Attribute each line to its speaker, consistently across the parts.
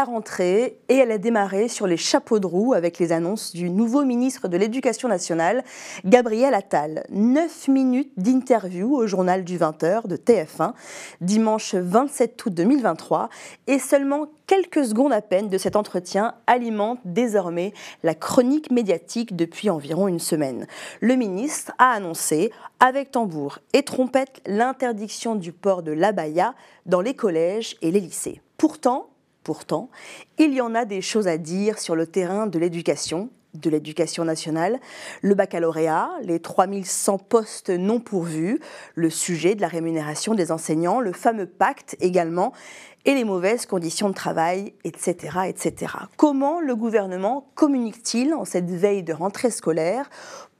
Speaker 1: La rentrée et elle a démarré sur les chapeaux de roue avec les annonces du nouveau ministre de l'Éducation nationale, Gabriel Attal. 9 minutes d'interview au journal du 20h de TF1, dimanche 27 août 2023, et seulement quelques secondes à peine de cet entretien alimentent désormais la chronique médiatique depuis environ une semaine. Le ministre a annoncé, avec tambour et trompette, l'interdiction du port de l'abaya dans les collèges et les lycées. Pourtant, pourtant, il y en a des choses à dire sur le terrain de l'éducation, de l'éducation nationale, le baccalauréat, les 3100 postes non pourvus, le sujet de la rémunération des enseignants, le fameux pacte également, et les mauvaises conditions de travail, etc. etc. Comment le gouvernement communique-t-il en cette veille de rentrée scolaire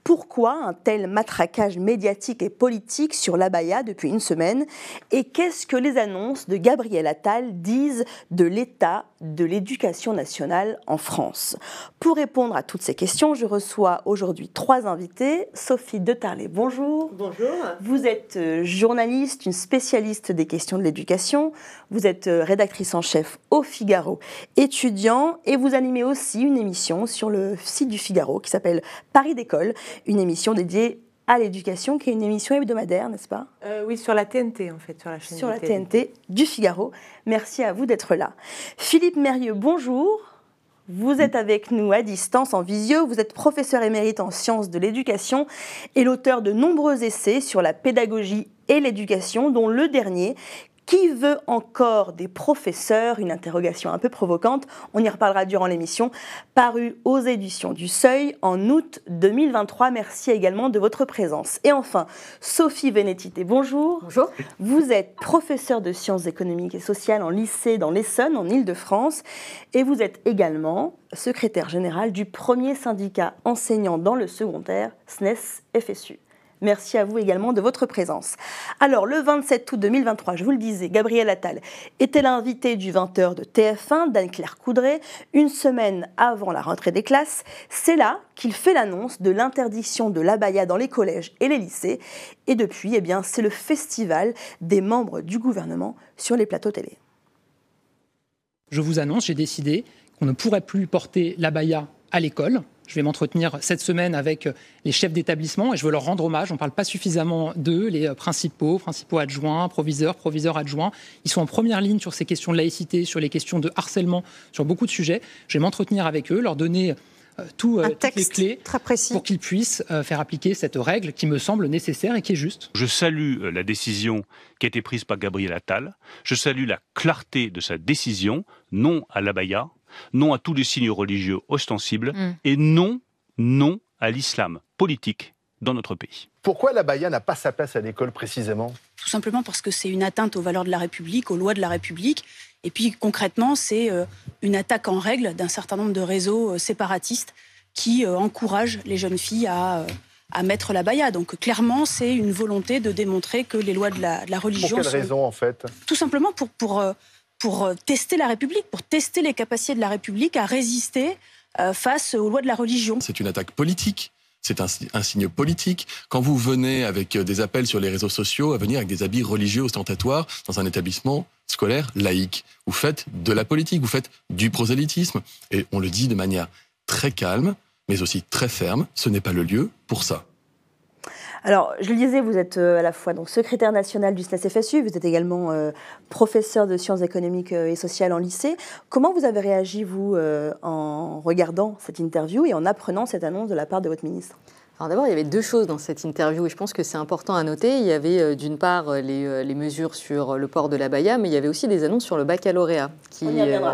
Speaker 1: pourquoi un tel matraquage médiatique et politique sur l'abaya depuis une semaine Et qu'est-ce que les annonces de Gabriel Attal disent de l'état de l'éducation nationale en France? Pour répondre à toutes ces questions, je reçois aujourd'hui trois invités. Sophie de Tarlet, bonjour.
Speaker 2: Bonjour.
Speaker 1: Vous êtes euh, journaliste, une spécialiste des questions de l'éducation. Vous êtes euh, rédactrice en chef au Figaro, étudiant, et vous animez aussi une émission sur le site du Figaro qui s'appelle Paris d'école une émission dédiée à l'éducation, qui est une émission hebdomadaire, n'est-ce pas?
Speaker 2: Euh, Oui, sur la TNT, en fait, sur la chaîne
Speaker 1: Sur la TNT du Figaro. Merci à vous d'être là. Philippe Mérieux, bonjour. Vous êtes avec nous à distance, en visio. Vous êtes professeur émérite en sciences de l'éducation et l'auteur de nombreux essais sur la pédagogie et l'éducation, dont le dernier qui veut encore des professeurs? Une interrogation un peu provocante. On y reparlera durant l'émission. Paru aux éditions du Seuil en août 2023. Merci également de votre présence. Et enfin, Sophie Vénétité, bonjour.
Speaker 2: Bonjour.
Speaker 1: Vous êtes professeure de sciences économiques et sociales en lycée dans l'Essonne, en Ile-de-France. Et vous êtes également secrétaire général du premier syndicat enseignant dans le secondaire, SNES-FSU. Merci à vous également de votre présence. Alors, le 27 août 2023, je vous le disais, Gabriel Attal était l'invité du 20h de TF1 d'Anne-Claire Coudray, une semaine avant la rentrée des classes. C'est là qu'il fait l'annonce de l'interdiction de l'abaya dans les collèges et les lycées. Et depuis, eh c'est le festival des membres du gouvernement sur les plateaux télé.
Speaker 3: Je vous annonce, j'ai décidé qu'on ne pourrait plus porter l'abaya à l'école je vais m'entretenir cette semaine avec euh, les chefs d'établissement et je veux leur rendre hommage. On ne parle pas suffisamment d'eux, les euh, principaux, principaux adjoints, proviseurs, proviseurs adjoints. Ils sont en première ligne sur ces questions de laïcité, sur les questions de harcèlement, sur beaucoup de sujets. Je vais m'entretenir avec eux, leur donner euh, tout, toutes les clés
Speaker 2: très précis.
Speaker 3: pour qu'ils puissent faire appliquer cette règle qui me semble nécessaire et qui est juste.
Speaker 4: Je salue la décision qui a été prise par Gabriel Attal. Je salue la clarté de sa décision, non à l'abaya, non à tous les signes religieux ostensibles mm. et non, non à l'islam politique dans notre pays.
Speaker 5: Pourquoi la Baïa n'a pas sa place à l'école précisément?
Speaker 6: Tout simplement parce que c'est une atteinte aux valeurs de la République, aux lois de la République. Et puis concrètement, c'est euh, une attaque en règle d'un certain nombre de réseaux euh, séparatistes qui euh, encouragent les jeunes filles à, à mettre la Baïa. Donc clairement, c'est une volonté de démontrer que les lois de la, de la religion...
Speaker 5: Pour quelle raison en fait?
Speaker 6: Tout simplement pour... pour pour euh, tester la République, pour tester les capacités de la République à résister euh, face aux lois de la religion.
Speaker 7: C'est une attaque politique. C'est un, signe politique. Quand vous venez avec euh, des appels sur les réseaux sociaux à venir avec des habits religieux ostentatoires dans un établissement scolaire laïque, vous faites de la politique, vous faites du prosélytisme. Et on le dit de manière très calme, mais aussi très ferme. Ce n'est pas le lieu pour ça.
Speaker 1: Alors, je le disais, vous êtes euh, à la fois donc, secrétaire national du SNES-FSU, vous êtes également euh, professeur de sciences économiques euh, et sociales en lycée. Comment vous avez réagi, vous, en regardant cette interview et en apprenant cette annonce de la part de votre ministre?
Speaker 8: Alors d'abord, il y avait deux choses dans cette interview et je pense que c'est important à noter. Il y avait euh, d'une part euh, euh, les, mesures sur le port de la Baïa, mais il y avait aussi des annonces sur le baccalauréat,
Speaker 1: qui,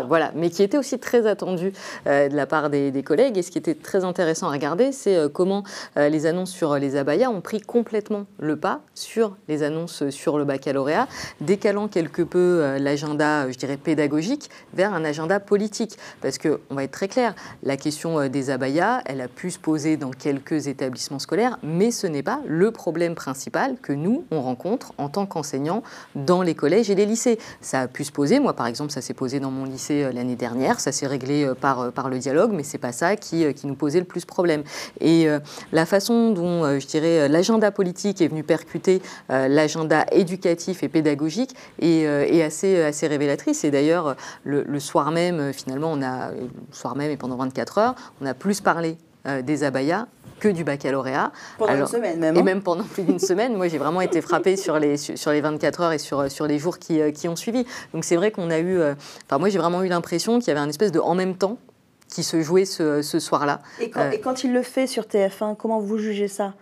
Speaker 1: voilà,
Speaker 8: mais qui étaient aussi très attendues de la part des, collègues. Et ce qui était très intéressant à regarder, c'est comment les annonces sur les abayas ont pris complètement le pas sur les annonces sur le baccalauréat, décalant quelque peu l'agenda, je dirais, pédagogique vers un agenda politique. Parce que, on va être très clair, la question des abayas, elle a pu se poser dans quelques établissements l'établissement scolaire, mais ce n'est pas le problème principal que nous, on rencontre en tant qu'enseignants dans les collèges et les lycées. Ça a pu se poser, moi par exemple, ça s'est posé dans mon lycée euh, l'année dernière, ça s'est réglé euh, par, par le dialogue, mais c'est pas ça qui, qui nous posait le plus problème. Et la façon dont, je dirais, l'agenda politique est venu percuter l'agenda éducatif et pédagogique est, assez, assez révélatrice. Et d'ailleurs, le, soir même, finalement, on a, le soir même et pendant 24 heures, on a plus parlé euh, des abayas que du baccalauréat.
Speaker 1: Pendant une semaine même.
Speaker 8: Et
Speaker 1: hein.
Speaker 8: même pendant plus d'une semaine. Moi, j'ai vraiment été frappée sur les, sur les 24 heures et sur, sur les jours qui, euh, qui ont suivi. Donc c'est vrai qu'on a eu... Euh, enfin, moi, j'ai vraiment eu l'impression qu'il y avait un espèce de en même temps qui se jouait ce, ce soir-là.
Speaker 1: Et quand, et quand il le fait sur TF1, comment vous jugez ça?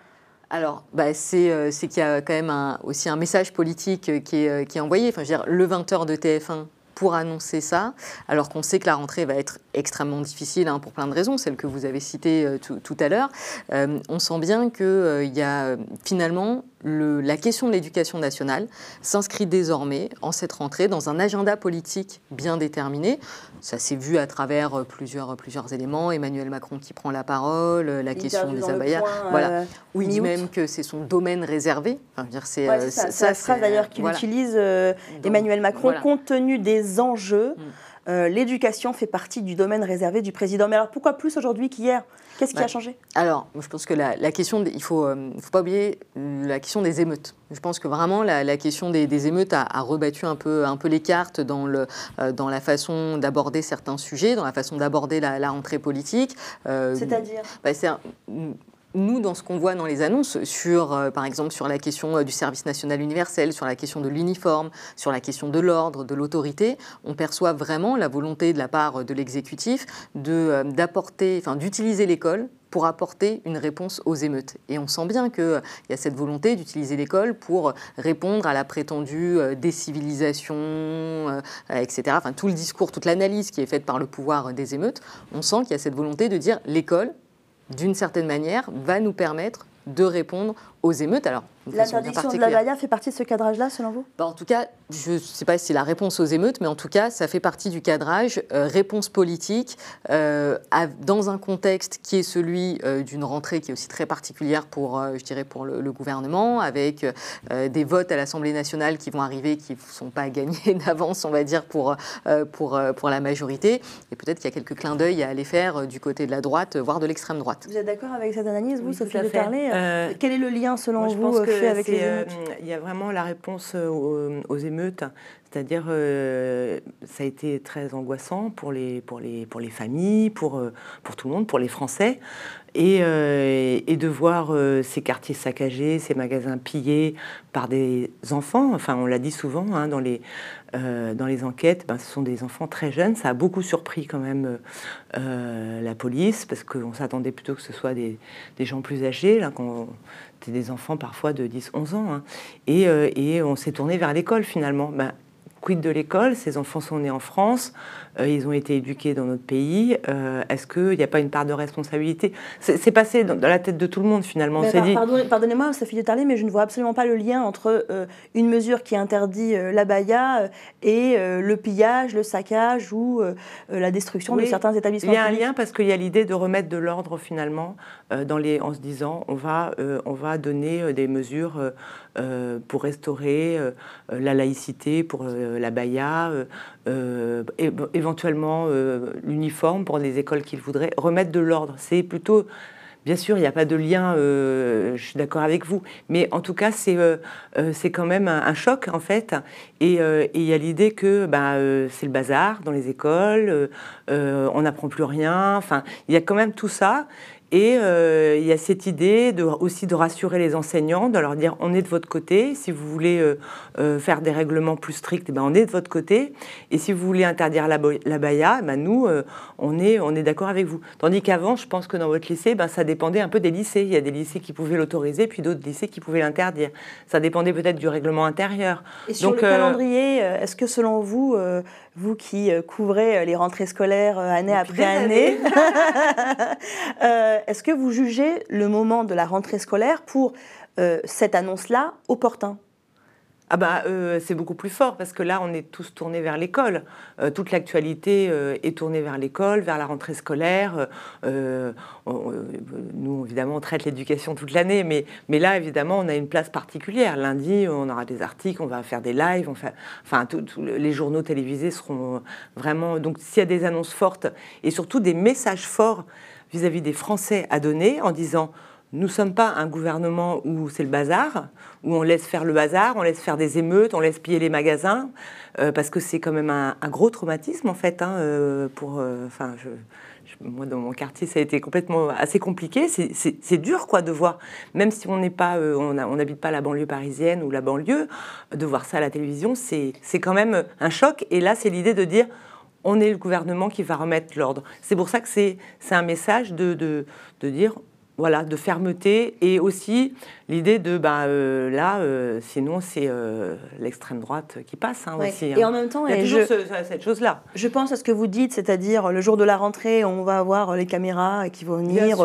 Speaker 8: Alors, bah, c'est qu'il y a quand même un, aussi un message politique qui est, qui est envoyé. Enfin, je veux dire, le 20h de TF1 pour annoncer ça, alors qu'on sait que la rentrée va être extrêmement difficile hein, pour plein de raisons, celles que vous avez citées euh, tout, à l'heure. Euh, on sent bien qu'il euh, y a finalement la question de l'éducation nationale s'inscrit désormais en cette rentrée dans un agenda politique bien déterminé. Ça s'est vu à travers plusieurs, plusieurs éléments. Emmanuel Macron qui prend la parole, la question des abayas. voilà. Où il dit même que c'est son domaine réservé.
Speaker 1: Enfin, c'est ça, phrase d'ailleurs qu'il utilise Emmanuel Macron compte tenu des enjeux. Mm. Euh, l'éducation fait partie du domaine réservé du président. Mais alors pourquoi plus aujourd'hui qu'hier? Qu'est-ce qui a changé?
Speaker 8: Alors, je pense que la, question, il ne faut, euh, faut, pas oublier la question des émeutes. Je pense que vraiment la, question des, émeutes a, rebattu un peu, un peu les cartes dans, le, euh, dans la façon d'aborder certains sujets, dans la façon d'aborder la, rentrée politique.
Speaker 1: C'est-à-dire?
Speaker 8: bah, nous, dans ce qu'on voit dans les annonces, sur, euh, par exemple, sur la question euh, du service national universel, sur la question de l'uniforme, sur la question de l'ordre, de l'autorité, on perçoit vraiment la volonté de la part de l'exécutif euh, d'apporter, enfin, d'utiliser l'école pour apporter une réponse aux émeutes. Et on sent bien qu'il y a cette volonté d'utiliser l'école pour répondre à la prétendue décivilisation, etc. Enfin, tout le discours, toute l'analyse qui est faite par le pouvoir des émeutes, on sent qu'il y a cette volonté de dire l'école, d'une certaine manière, va nous permettre de répondre aux émeutes.
Speaker 1: Alors, L'interdiction de la baya fait partie de ce cadrage-là, selon vous?
Speaker 8: Bah, En tout cas, je ne sais pas si c'est la réponse aux émeutes, mais en tout cas, ça fait partie du cadrage euh, réponse politique euh, dans un contexte qui est celui euh, d'une rentrée qui est aussi très particulière pour, je dirais, pour le, gouvernement, avec des votes à l'Assemblée nationale qui vont arriver, qui ne sont pas gagnés d'avance, on va dire, pour, pour, pour la majorité. Et peut-être qu'il y a quelques clins d'œil à aller faire du côté de la droite, voire de l'extrême droite.
Speaker 1: Vous êtes d'accord avec cette analyse, vous, Sophie de Quel est le lien, selon vous,
Speaker 2: euh, il y a vraiment la réponse euh, aux, émeutes, c'est-à-dire euh, ça a été très angoissant pour les, pour les, pour les familles, pour, pour tout le monde, pour les Français. Et, et, de voir ces quartiers saccagés, ces magasins pillés par des enfants. Enfin, on l'a dit souvent hein, dans, les, dans les enquêtes, ben, ce sont des enfants très jeunes. Ça a beaucoup surpris quand même la police parce qu'on s'attendait plutôt que ce soit des, des gens plus âgés. Là, des enfants parfois de 10-11 ans. Hein. Et, euh, et, on s'est tourné vers l'école finalement. Ben, quid de l'école? Ces enfants sont nés en France. Euh, ils ont été éduqués dans notre pays. Euh, est-ce qu'il n'y a pas une part de responsabilité? C'est passé dans, la tête de tout le monde finalement.
Speaker 1: Pardonnez-moi, Sophie de Tarlet, mais je ne vois absolument pas le lien entre euh, une mesure qui interdit la baya et le pillage, le saccage ou la destruction de certains établissements.
Speaker 2: Il y a un lien parce qu'il y a l'idée de remettre de l'ordre finalement dans les, en se disant on va, on va donner des mesures pour restaurer la laïcité, pour la baya, éventuellement euh, l'uniforme pour les écoles qu'ils voudraient, remettre de l'ordre. C'est plutôt Bien sûr, il n'y a pas de lien, euh, je suis d'accord avec vous, mais en tout cas, c'est euh, c'est quand même un, choc, en fait. Et il y a l'idée que bah, c'est le bazar dans les écoles, on n'apprend plus rien, enfin, il y a quand même tout ça. Et euh, il y a cette idée de, aussi de rassurer les enseignants, de leur dire on est de votre côté. Si vous voulez euh, euh, faire des règlements plus stricts, eh ben, on est de votre côté. Et si vous voulez interdire la, la baya, eh ben, nous, on est, on est d'accord avec vous. Tandis qu'avant, je pense que dans votre lycée, ben, ça dépendait un peu des lycées. Il y a des lycées qui pouvaient l'autoriser, puis d'autres lycées qui pouvaient l'interdire. Ça dépendait peut-être du règlement intérieur.
Speaker 1: Et sur le calendrier, est-ce que selon vous, vous qui couvrez les rentrées scolaires année après année, est-ce que vous jugez le moment de la rentrée scolaire pour euh, cette annonce-là opportun?
Speaker 2: Ah bah, euh, c'est beaucoup plus fort parce que là, on est tous tournés vers l'école. Euh, toute l'actualité euh, est tournée vers l'école, vers la rentrée scolaire. nous, évidemment, on traite l'éducation toute l'année, mais, mais là, évidemment, on a une place particulière. Lundi, on aura des articles, on va faire des lives, enfin, les journaux télévisés seront vraiment... Donc, s'il y a des annonces fortes et surtout des messages forts vis-à-vis -vis des Français à donner en disant nous ne sommes pas un gouvernement où c'est le bazar, où on laisse faire le bazar, on laisse faire des émeutes, on laisse piller les magasins, euh, parce que c'est quand même un, gros traumatisme en fait. Hein, euh, euh, moi dans mon quartier, ça a été complètement assez compliqué. C'est dur quoi de voir, même si on n'est pas, on n'habite pas la banlieue parisienne ou la banlieue, de voir ça à la télévision, c'est quand même un choc. Et là, c'est l'idée de dire on est le gouvernement qui va remettre l'ordre. C'est pour ça que c'est un message de, de, de dire voilà, de fermeté et aussi l'idée de euh, là, euh, sinon c'est euh, l'extrême droite qui passe hein, aussi.
Speaker 1: Et hein. en même temps,
Speaker 2: il y a toujours cette chose-là.
Speaker 1: Je pense à ce que vous dites, c'est-à-dire le jour de la rentrée, on va avoir les caméras qui vont venir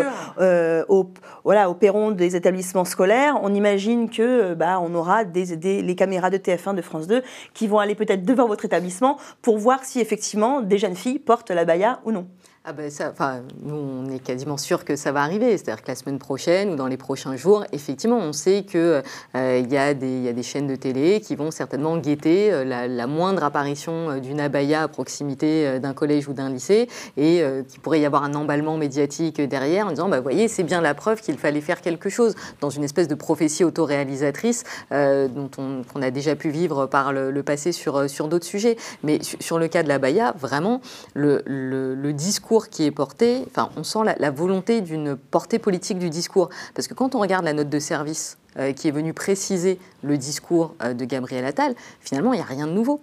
Speaker 1: au, voilà, au perron des établissements scolaires. On imagine que bah, on aura des, des, les caméras de TF1, de France 2 qui vont aller peut-être devant votre établissement pour voir si effectivement des jeunes filles portent la baya ou non.
Speaker 8: Ah ben enfin, nous, on est quasiment sûr que ça va arriver. C'est-à-dire que la semaine prochaine ou dans les prochains jours, effectivement, on sait qu'il euh, y, a des chaînes de télé qui vont certainement guetter euh, la, moindre apparition euh, d'une abaya à proximité d'un collège ou d'un lycée et qu'il pourrait y avoir un emballement médiatique derrière en disant, bah, voyez, c'est bien la preuve qu'il fallait faire quelque chose dans une espèce de prophétie autoréalisatrice dont on, a déjà pu vivre par le, passé sur, d'autres sujets. Mais sur, le cas de l'abaya, vraiment, le discours qui est porté, enfin, on sent la, volonté d'une portée politique du discours. Parce que quand on regarde la note de service euh, qui est venue préciser le discours euh, de Gabriel Attal, finalement, il n'y a rien de nouveau.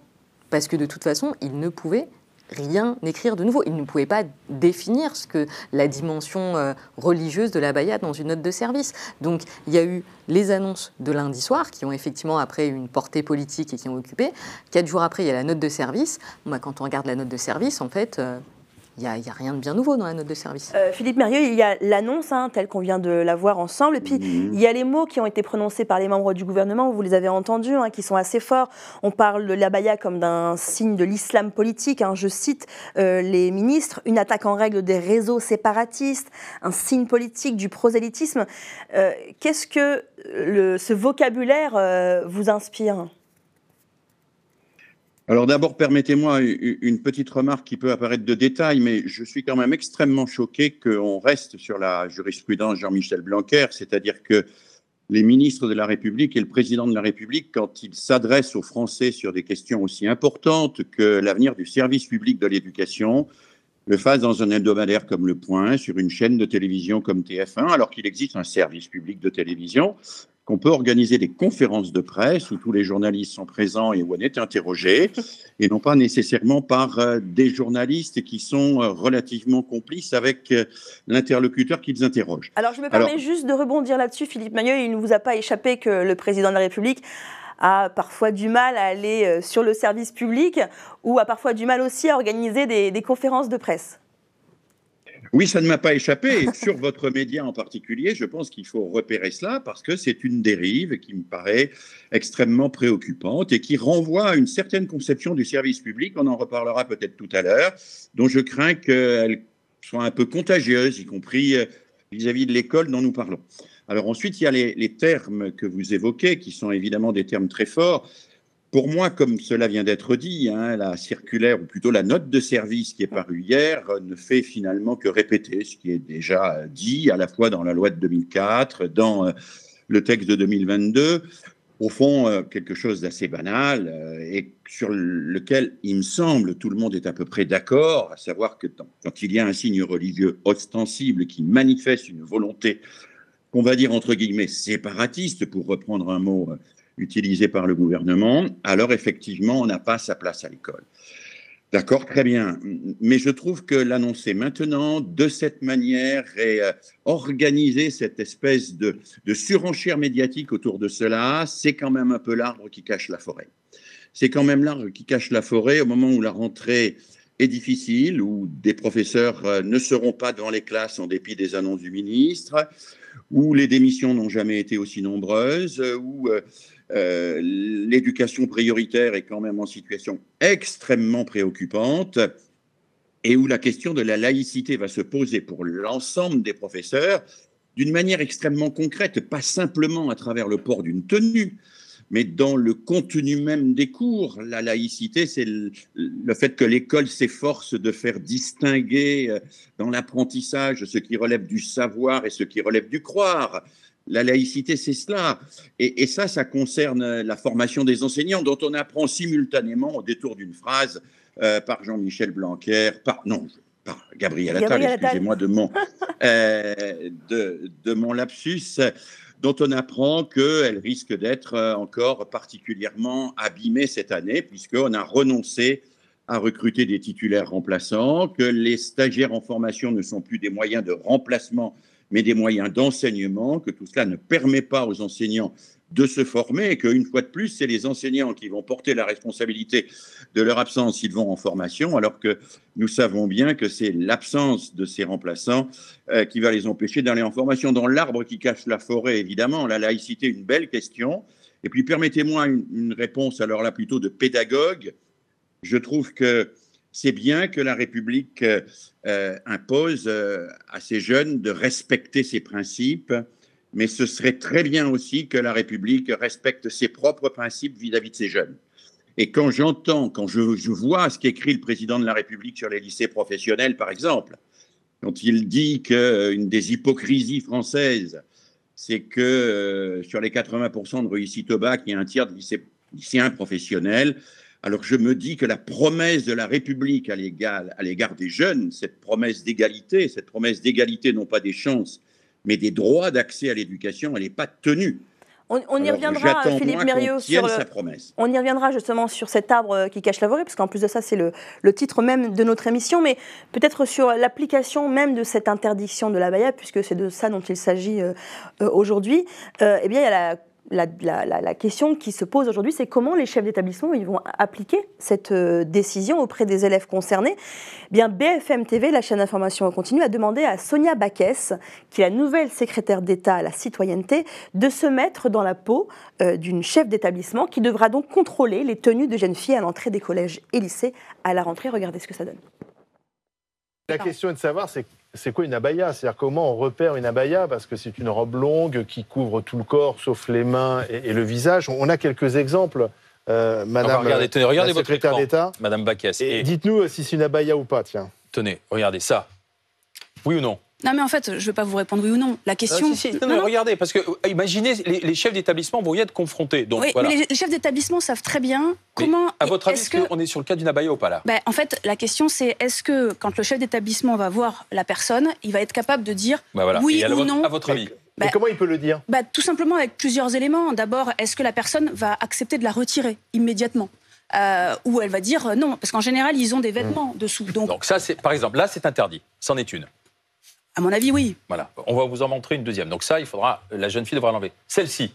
Speaker 8: Parce que de toute façon, il ne pouvait rien écrire de nouveau. Il ne pouvait pas définir ce que la dimension euh, religieuse de la Bayat dans une note de service. Donc il y a eu les annonces de lundi soir qui ont effectivement après une portée politique et qui ont occupé. Quatre jours après, il y a la note de service. Bah, quand on regarde la note de service, en fait, il n'y a, rien de bien nouveau dans la note de service.
Speaker 1: Euh, Philippe Mérieux, il y a l'annonce, hein, telle qu'on vient de la voir ensemble, et puis mhm. il y a les mots qui ont été prononcés par les membres du gouvernement, vous les avez entendus, hein, qui sont assez forts. On parle de l'abaya comme d'un signe de l'islam politique. Hein. je cite euh, les ministres, une attaque en règle des réseaux séparatistes, un signe politique du prosélytisme. Euh, qu'est-ce que ce vocabulaire vous inspire?
Speaker 9: Alors d'abord, permettez-moi une petite remarque qui peut apparaître de détail, mais je suis quand même extrêmement choqué qu'on reste sur la jurisprudence Jean-Michel Blanquer, c'est-à-dire que les ministres de la République et le président de la République, quand ils s'adressent aux Français sur des questions aussi importantes que l'avenir du service public de l'éducation, le fassent dans un hebdomadaire comme Le Point, sur une chaîne de télévision comme TF1, alors qu'il existe un service public de télévision qu'on peut organiser des conférences de presse où tous les journalistes sont présents et où on est interrogé, et non pas nécessairement par euh, des journalistes qui sont euh, relativement complices avec euh, l'interlocuteur qu'ils interrogent.
Speaker 1: Alors je me permets juste de rebondir là-dessus, Philippe Magneux, il ne vous a pas échappé que le président de la République a parfois du mal à aller sur le service public ou a parfois du mal aussi à organiser des conférences de presse.
Speaker 9: Oui, ça ne m'a pas échappé. sur votre média en particulier, je pense qu'il faut repérer cela parce que c'est une dérive qui me paraît extrêmement préoccupante et qui renvoie à une certaine conception du service public, on en reparlera peut-être tout à l'heure, dont je crains qu'elle soit un peu contagieuse, y compris euh, vis-à-vis de l'école dont nous parlons. Alors ensuite, il y a les termes que vous évoquez, qui sont évidemment des termes très forts. Pour moi, comme cela vient d'être dit, hein, la circulaire, ou plutôt la note de service qui est parue hier, ne fait finalement que répéter ce qui est déjà dit, à la fois dans la loi de 2004, dans euh, le texte de 2022. Au fond, euh, quelque chose d'assez banal euh, et sur lequel, il me semble, tout le monde est à peu près d'accord, à savoir que quand il y a un signe religieux ostensible qui manifeste une volonté qu'on va dire entre guillemets séparatiste, pour reprendre un mot utilisé par le gouvernement, alors effectivement, on n'a pas sa place à l'école. D'accord, très bien. Mais je trouve que l'annoncer maintenant, de cette manière, et euh, organiser cette espèce de, de surenchère médiatique autour de cela, c'est quand même un peu l'arbre qui cache la forêt. C'est quand même l'arbre qui cache la forêt au moment où la rentrée est difficile, où des professeurs euh, ne seront pas devant les classes en dépit des annonces du ministre, où les démissions n'ont jamais été aussi nombreuses, où euh, euh, l'éducation prioritaire est quand même en situation extrêmement préoccupante et où la question de la laïcité va se poser pour l'ensemble des professeurs d'une manière extrêmement concrète, pas simplement à travers le port d'une tenue, mais dans le contenu même des cours. La laïcité, c'est le, fait que l'école s'efforce de faire distinguer euh, dans l'apprentissage ce qui relève du savoir et ce qui relève du croire. La laïcité, c'est cela. Et, ça, ça concerne la formation des enseignants, dont on apprend simultanément, au détour d'une phrase, euh, par Jean-Michel Blanquer, par, non, par Gabriel Attal, excusez-moi de mon, euh, de, de, mon lapsus, dont on apprend qu'elle risque d'être euh, encore particulièrement abîmée cette année, puisqu'on a renoncé à recruter des titulaires remplaçants, que les stagiaires en formation ne sont plus des moyens de remplacement, mais des moyens d'enseignement, que tout cela ne permet pas aux enseignants de se former et qu'une fois de plus, c'est les enseignants qui vont porter la responsabilité de leur absence s'ils vont en formation, alors que nous savons bien que c'est l'absence de ces remplaçants euh, qui va les empêcher d'aller en formation. Dans l'arbre qui cache la forêt, évidemment, la laïcité, une belle question. Et puis permettez-moi une, réponse alors là plutôt de pédagogue. Je trouve que c'est bien que la République euh, impose euh, à ces jeunes de respecter ses principes mais ce serait très bien aussi que la République respecte ses propres principes vis-à-vis de ses jeunes. Et quand j'entends, quand je, vois ce qu'écrit le président de la République sur les lycées professionnels, par exemple, quand il dit qu'une des hypocrisies françaises, c'est que euh, sur les 80% de réussite au bac, il y a un tiers de lycéens professionnels. Alors je me dis que la promesse de la République à l'égard des jeunes, cette promesse d'égalité, cette promesse d'égalité non pas des chances, mais des droits d'accès à l'éducation, elle n'est pas tenue.
Speaker 1: On, y reviendra, Philippe Mériot, sur
Speaker 9: sa promesse.
Speaker 1: On y reviendra justement sur cet arbre euh, qui cache la forêt, parce qu'en plus de ça, c'est le, titre même de notre émission, mais peut-être sur l'application même de cette interdiction de la baïa, puisque c'est de ça dont il s'agit euh, euh, aujourd'hui. eh bien, il y a la la, question qui se pose aujourd'hui, c'est comment les chefs d'établissement vont appliquer cette euh, décision auprès des élèves concernés. Eh bien, BFM TV, la chaîne d'information continue, a demandé à Sonia Baquès, qui est la nouvelle secrétaire d'État à la citoyenneté, de se mettre dans la peau euh, d'une chef d'établissement qui devra donc contrôler les tenues de jeunes filles à l'entrée des collèges et lycées à la rentrée. Regardez ce que ça donne.
Speaker 5: La question est de savoir, c'est c'est quoi une abaya? C'est-à-dire comment on repère une abaya? Parce que c'est une robe longue qui couvre tout le corps, sauf les mains et, le visage. On a quelques exemples. Euh, Madame,
Speaker 10: regardez, tenez, regardez
Speaker 5: votre secrétaire d'État.
Speaker 10: Madame Bacchès.
Speaker 5: Et, dites-nous euh, si c'est une abaya ou pas, tiens.
Speaker 10: Tenez, regardez ça. Oui ou non?
Speaker 6: Non, mais en fait, je ne vais pas vous répondre oui ou non. La question.
Speaker 10: Ah, non, regardez, parce que euh, imaginez, les, chefs d'établissement vont y être confrontés. Donc,
Speaker 6: oui, mais les chefs d'établissement savent très bien comment.
Speaker 10: à votre avis, est-ce qu'on est sur le cas d'une abaya ou pas là?
Speaker 6: Ben, En fait, la question, c'est est-ce que quand le chef d'établissement va voir la personne, il va être capable de dire bah, oui ou non
Speaker 10: À votre avis?
Speaker 5: mais comment il peut le dire?
Speaker 6: bah, Tout simplement avec plusieurs éléments. D'abord, est-ce que la personne va accepter de la retirer immédiatement? Euh, ou elle va dire non, parce qu'en général, ils ont des vêtements mmh. dessous.
Speaker 10: Donc, donc ça, c'est par exemple, là, c'est interdit. C'en est une.
Speaker 6: À mon avis, oui.
Speaker 10: Voilà. On va vous en montrer une deuxième. Donc ça, il faudra, la jeune fille devra l'enlever. Celle-ci.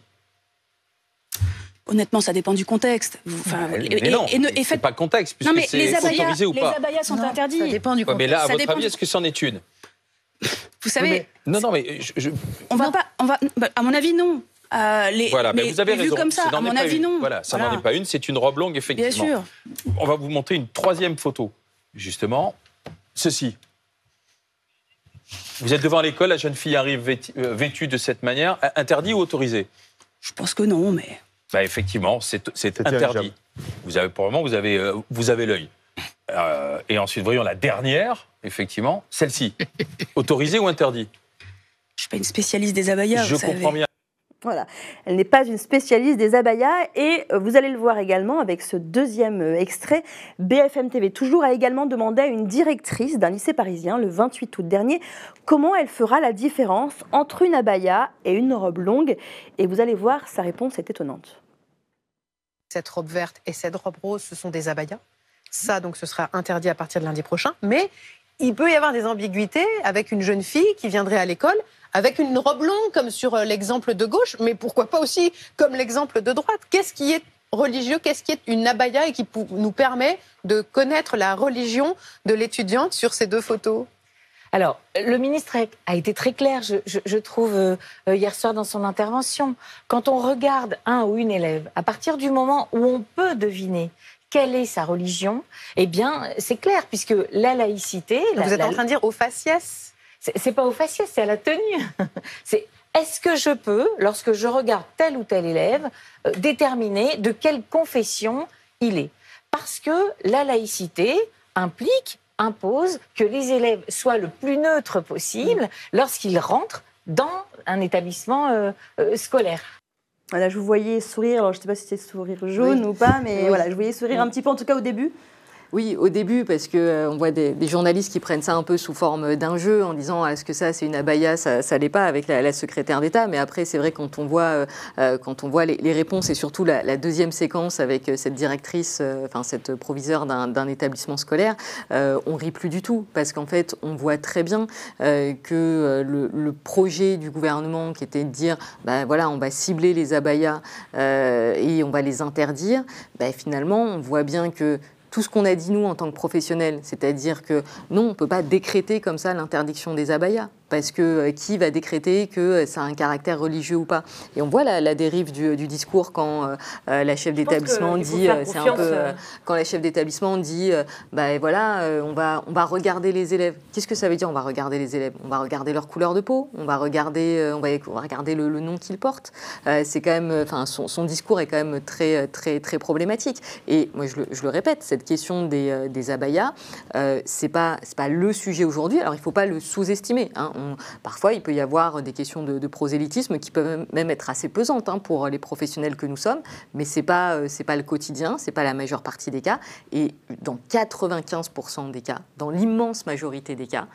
Speaker 6: Honnêtement, ça dépend du contexte.
Speaker 10: Enfin, mais, non, et, pas contexte, puisque c'est autorisé ou pas.
Speaker 6: Les abayas sont interdits. Ça
Speaker 8: dépend du contexte.
Speaker 10: mais là, à votre avis, est-ce que c'en est une
Speaker 6: Vous savez.
Speaker 10: non, non, mais je,
Speaker 6: on va pas. On va. Bah, à mon avis, non.
Speaker 10: Euh, les, voilà, mais, vous avez raison.
Speaker 6: comme ça, à mon avis, non.
Speaker 10: Voilà, ça n'en est pas une, c'est une robe longue, effectivement.
Speaker 6: Bien sûr.
Speaker 10: On va vous montrer une troisième photo, justement. Ceci. Vous êtes devant l'école, la jeune fille arrive euh, vêtue de cette manière. Interdit ou autorisé?
Speaker 6: Je pense que non, mais.
Speaker 10: Bah, effectivement, c'est interdit. Vous avez, pour le moment, vous avez, euh, vous avez l'œil. Euh, et ensuite, voyons la dernière, effectivement, celle-ci. Autorisée ou interdit?
Speaker 6: Je ne suis pas une spécialiste des abayas.
Speaker 10: Je comprends bien.
Speaker 1: Elle n'est pas une spécialiste des abayas et euh, vous allez le voir également avec ce deuxième euh, extrait. BFM TV toujours a également demandé à une directrice d'un lycée parisien le 28 août dernier comment elle fera la différence entre une abaya et une robe longue et vous allez voir sa réponse est étonnante.
Speaker 11: Cette robe verte et cette robe rose, ce sont des abayas. Ça, donc, ce sera interdit à partir de lundi prochain. Mais il peut y avoir des ambiguïtés avec une jeune fille qui viendrait à l'école avec une robe longue, comme sur euh, l'exemple de gauche, mais pourquoi pas aussi comme l'exemple de droite? Qu'est-ce qui est religieux? Qu'est-ce qui est une abaya et qui nous permet de connaître la religion de l'étudiante sur ces deux photos?
Speaker 12: Alors, le ministre a été très clair, je, trouve, euh, euh, hier soir dans son intervention. Quand on regarde un ou une élève, à partir du moment où on peut deviner quelle est sa religion, eh bien, c'est clair, puisque la laïcité...
Speaker 11: Vous êtes en train de dire au faciès
Speaker 12: C'est pas au faciès, c'est à la tenue. c'est est-ce que je peux, lorsque je regarde tel ou tel élève, euh, déterminer de quelle confession il est? Parce que la laïcité implique impose que les élèves soient le plus neutres possible lorsqu'ils rentrent dans un établissement euh, euh, scolaire.
Speaker 1: Voilà, je vous voyais sourire, alors je ne sais pas si c'est sourire jaune ou pas, mais voilà, je vous voyais sourire un petit peu, en tout cas au début.
Speaker 8: Oui, au début, parce qu'on euh, on voit des, journalistes qui prennent ça un peu sous forme d'un jeu en disant est-ce que ça c'est une abaya Ça, ça l'est pas avec la, secrétaire d'État. Mais après, c'est vrai quand on voit, euh, euh, quand on voit les, réponses et surtout la, deuxième séquence avec cette directrice, enfin cette proviseure d'un établissement scolaire, on rit plus du tout parce qu'en fait, on voit très bien que le, projet du gouvernement qui était de dire bah, voilà, on va cibler les abayas et on va les interdire, bah, finalement, on voit bien que tout ce qu'on a dit nous en tant que professionnels, c'est-à-dire que non, on ne peut pas décréter comme ça l'interdiction des abayas parce que euh, qui va décréter que ça a un caractère religieux ou pas Et on voit la, dérive du, discours quand euh, euh, la chef d'établissement dit, c'est un peu, quand la chef d'établissement dit, bah voilà, on va on va regarder les élèves. Qu'est-ce que ça veut dire On va regarder les élèves? On va regarder leur couleur de peau. On va regarder, on va, regarder le, nom qu'ils portent. c'est quand même, enfin, son, discours est quand même très très très problématique. Et moi, je le, je le répète, cette question des, des abayas, c'est pas c'est pas le sujet aujourd'hui. Alors, il faut pas le sous-estimer. Hein parfois, il peut y avoir des questions de, prosélytisme qui peuvent même être assez pesantes hein, pour les professionnels que nous sommes, mais ce n'est pas, euh, pas le quotidien, ce n'est pas la majeure partie des cas. Et dans 95% des cas, dans l'immense majorité des cas,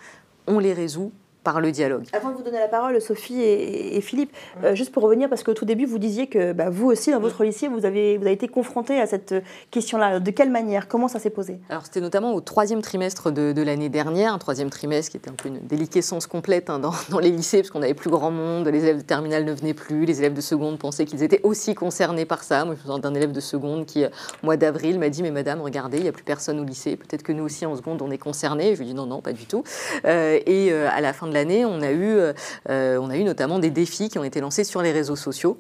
Speaker 8: on les résout par le dialogue.
Speaker 1: Avant de vous donner la parole, Sophie et, Philippe, euh, juste pour revenir, parce qu'au tout début, vous disiez que bah, vous aussi, dans votre lycée, vous avez, vous avez été confronté à cette question-là. De quelle manière? Comment ça s'est posé?
Speaker 8: Alors, c'était notamment au troisième trimestre de, l'année dernière, un troisième trimestre qui était un peu une déliquescence complète hein, dans, les lycées, parce qu'on avait plus grand monde, les élèves de terminale ne venaient plus, les élèves de seconde pensaient qu'ils étaient aussi concernés par ça. Moi, je me souviens d'un élève de seconde qui, au mois d'avril, m'a dit Mais madame, regardez, il n'y a plus personne au lycée, peut-être que nous aussi en seconde, on est concernés. Je lui ai dit Non, non, pas du tout. Euh, et euh, à la fin de l'année, on a eu euh, euh, on a eu notamment des défis qui ont été lancés sur les réseaux sociaux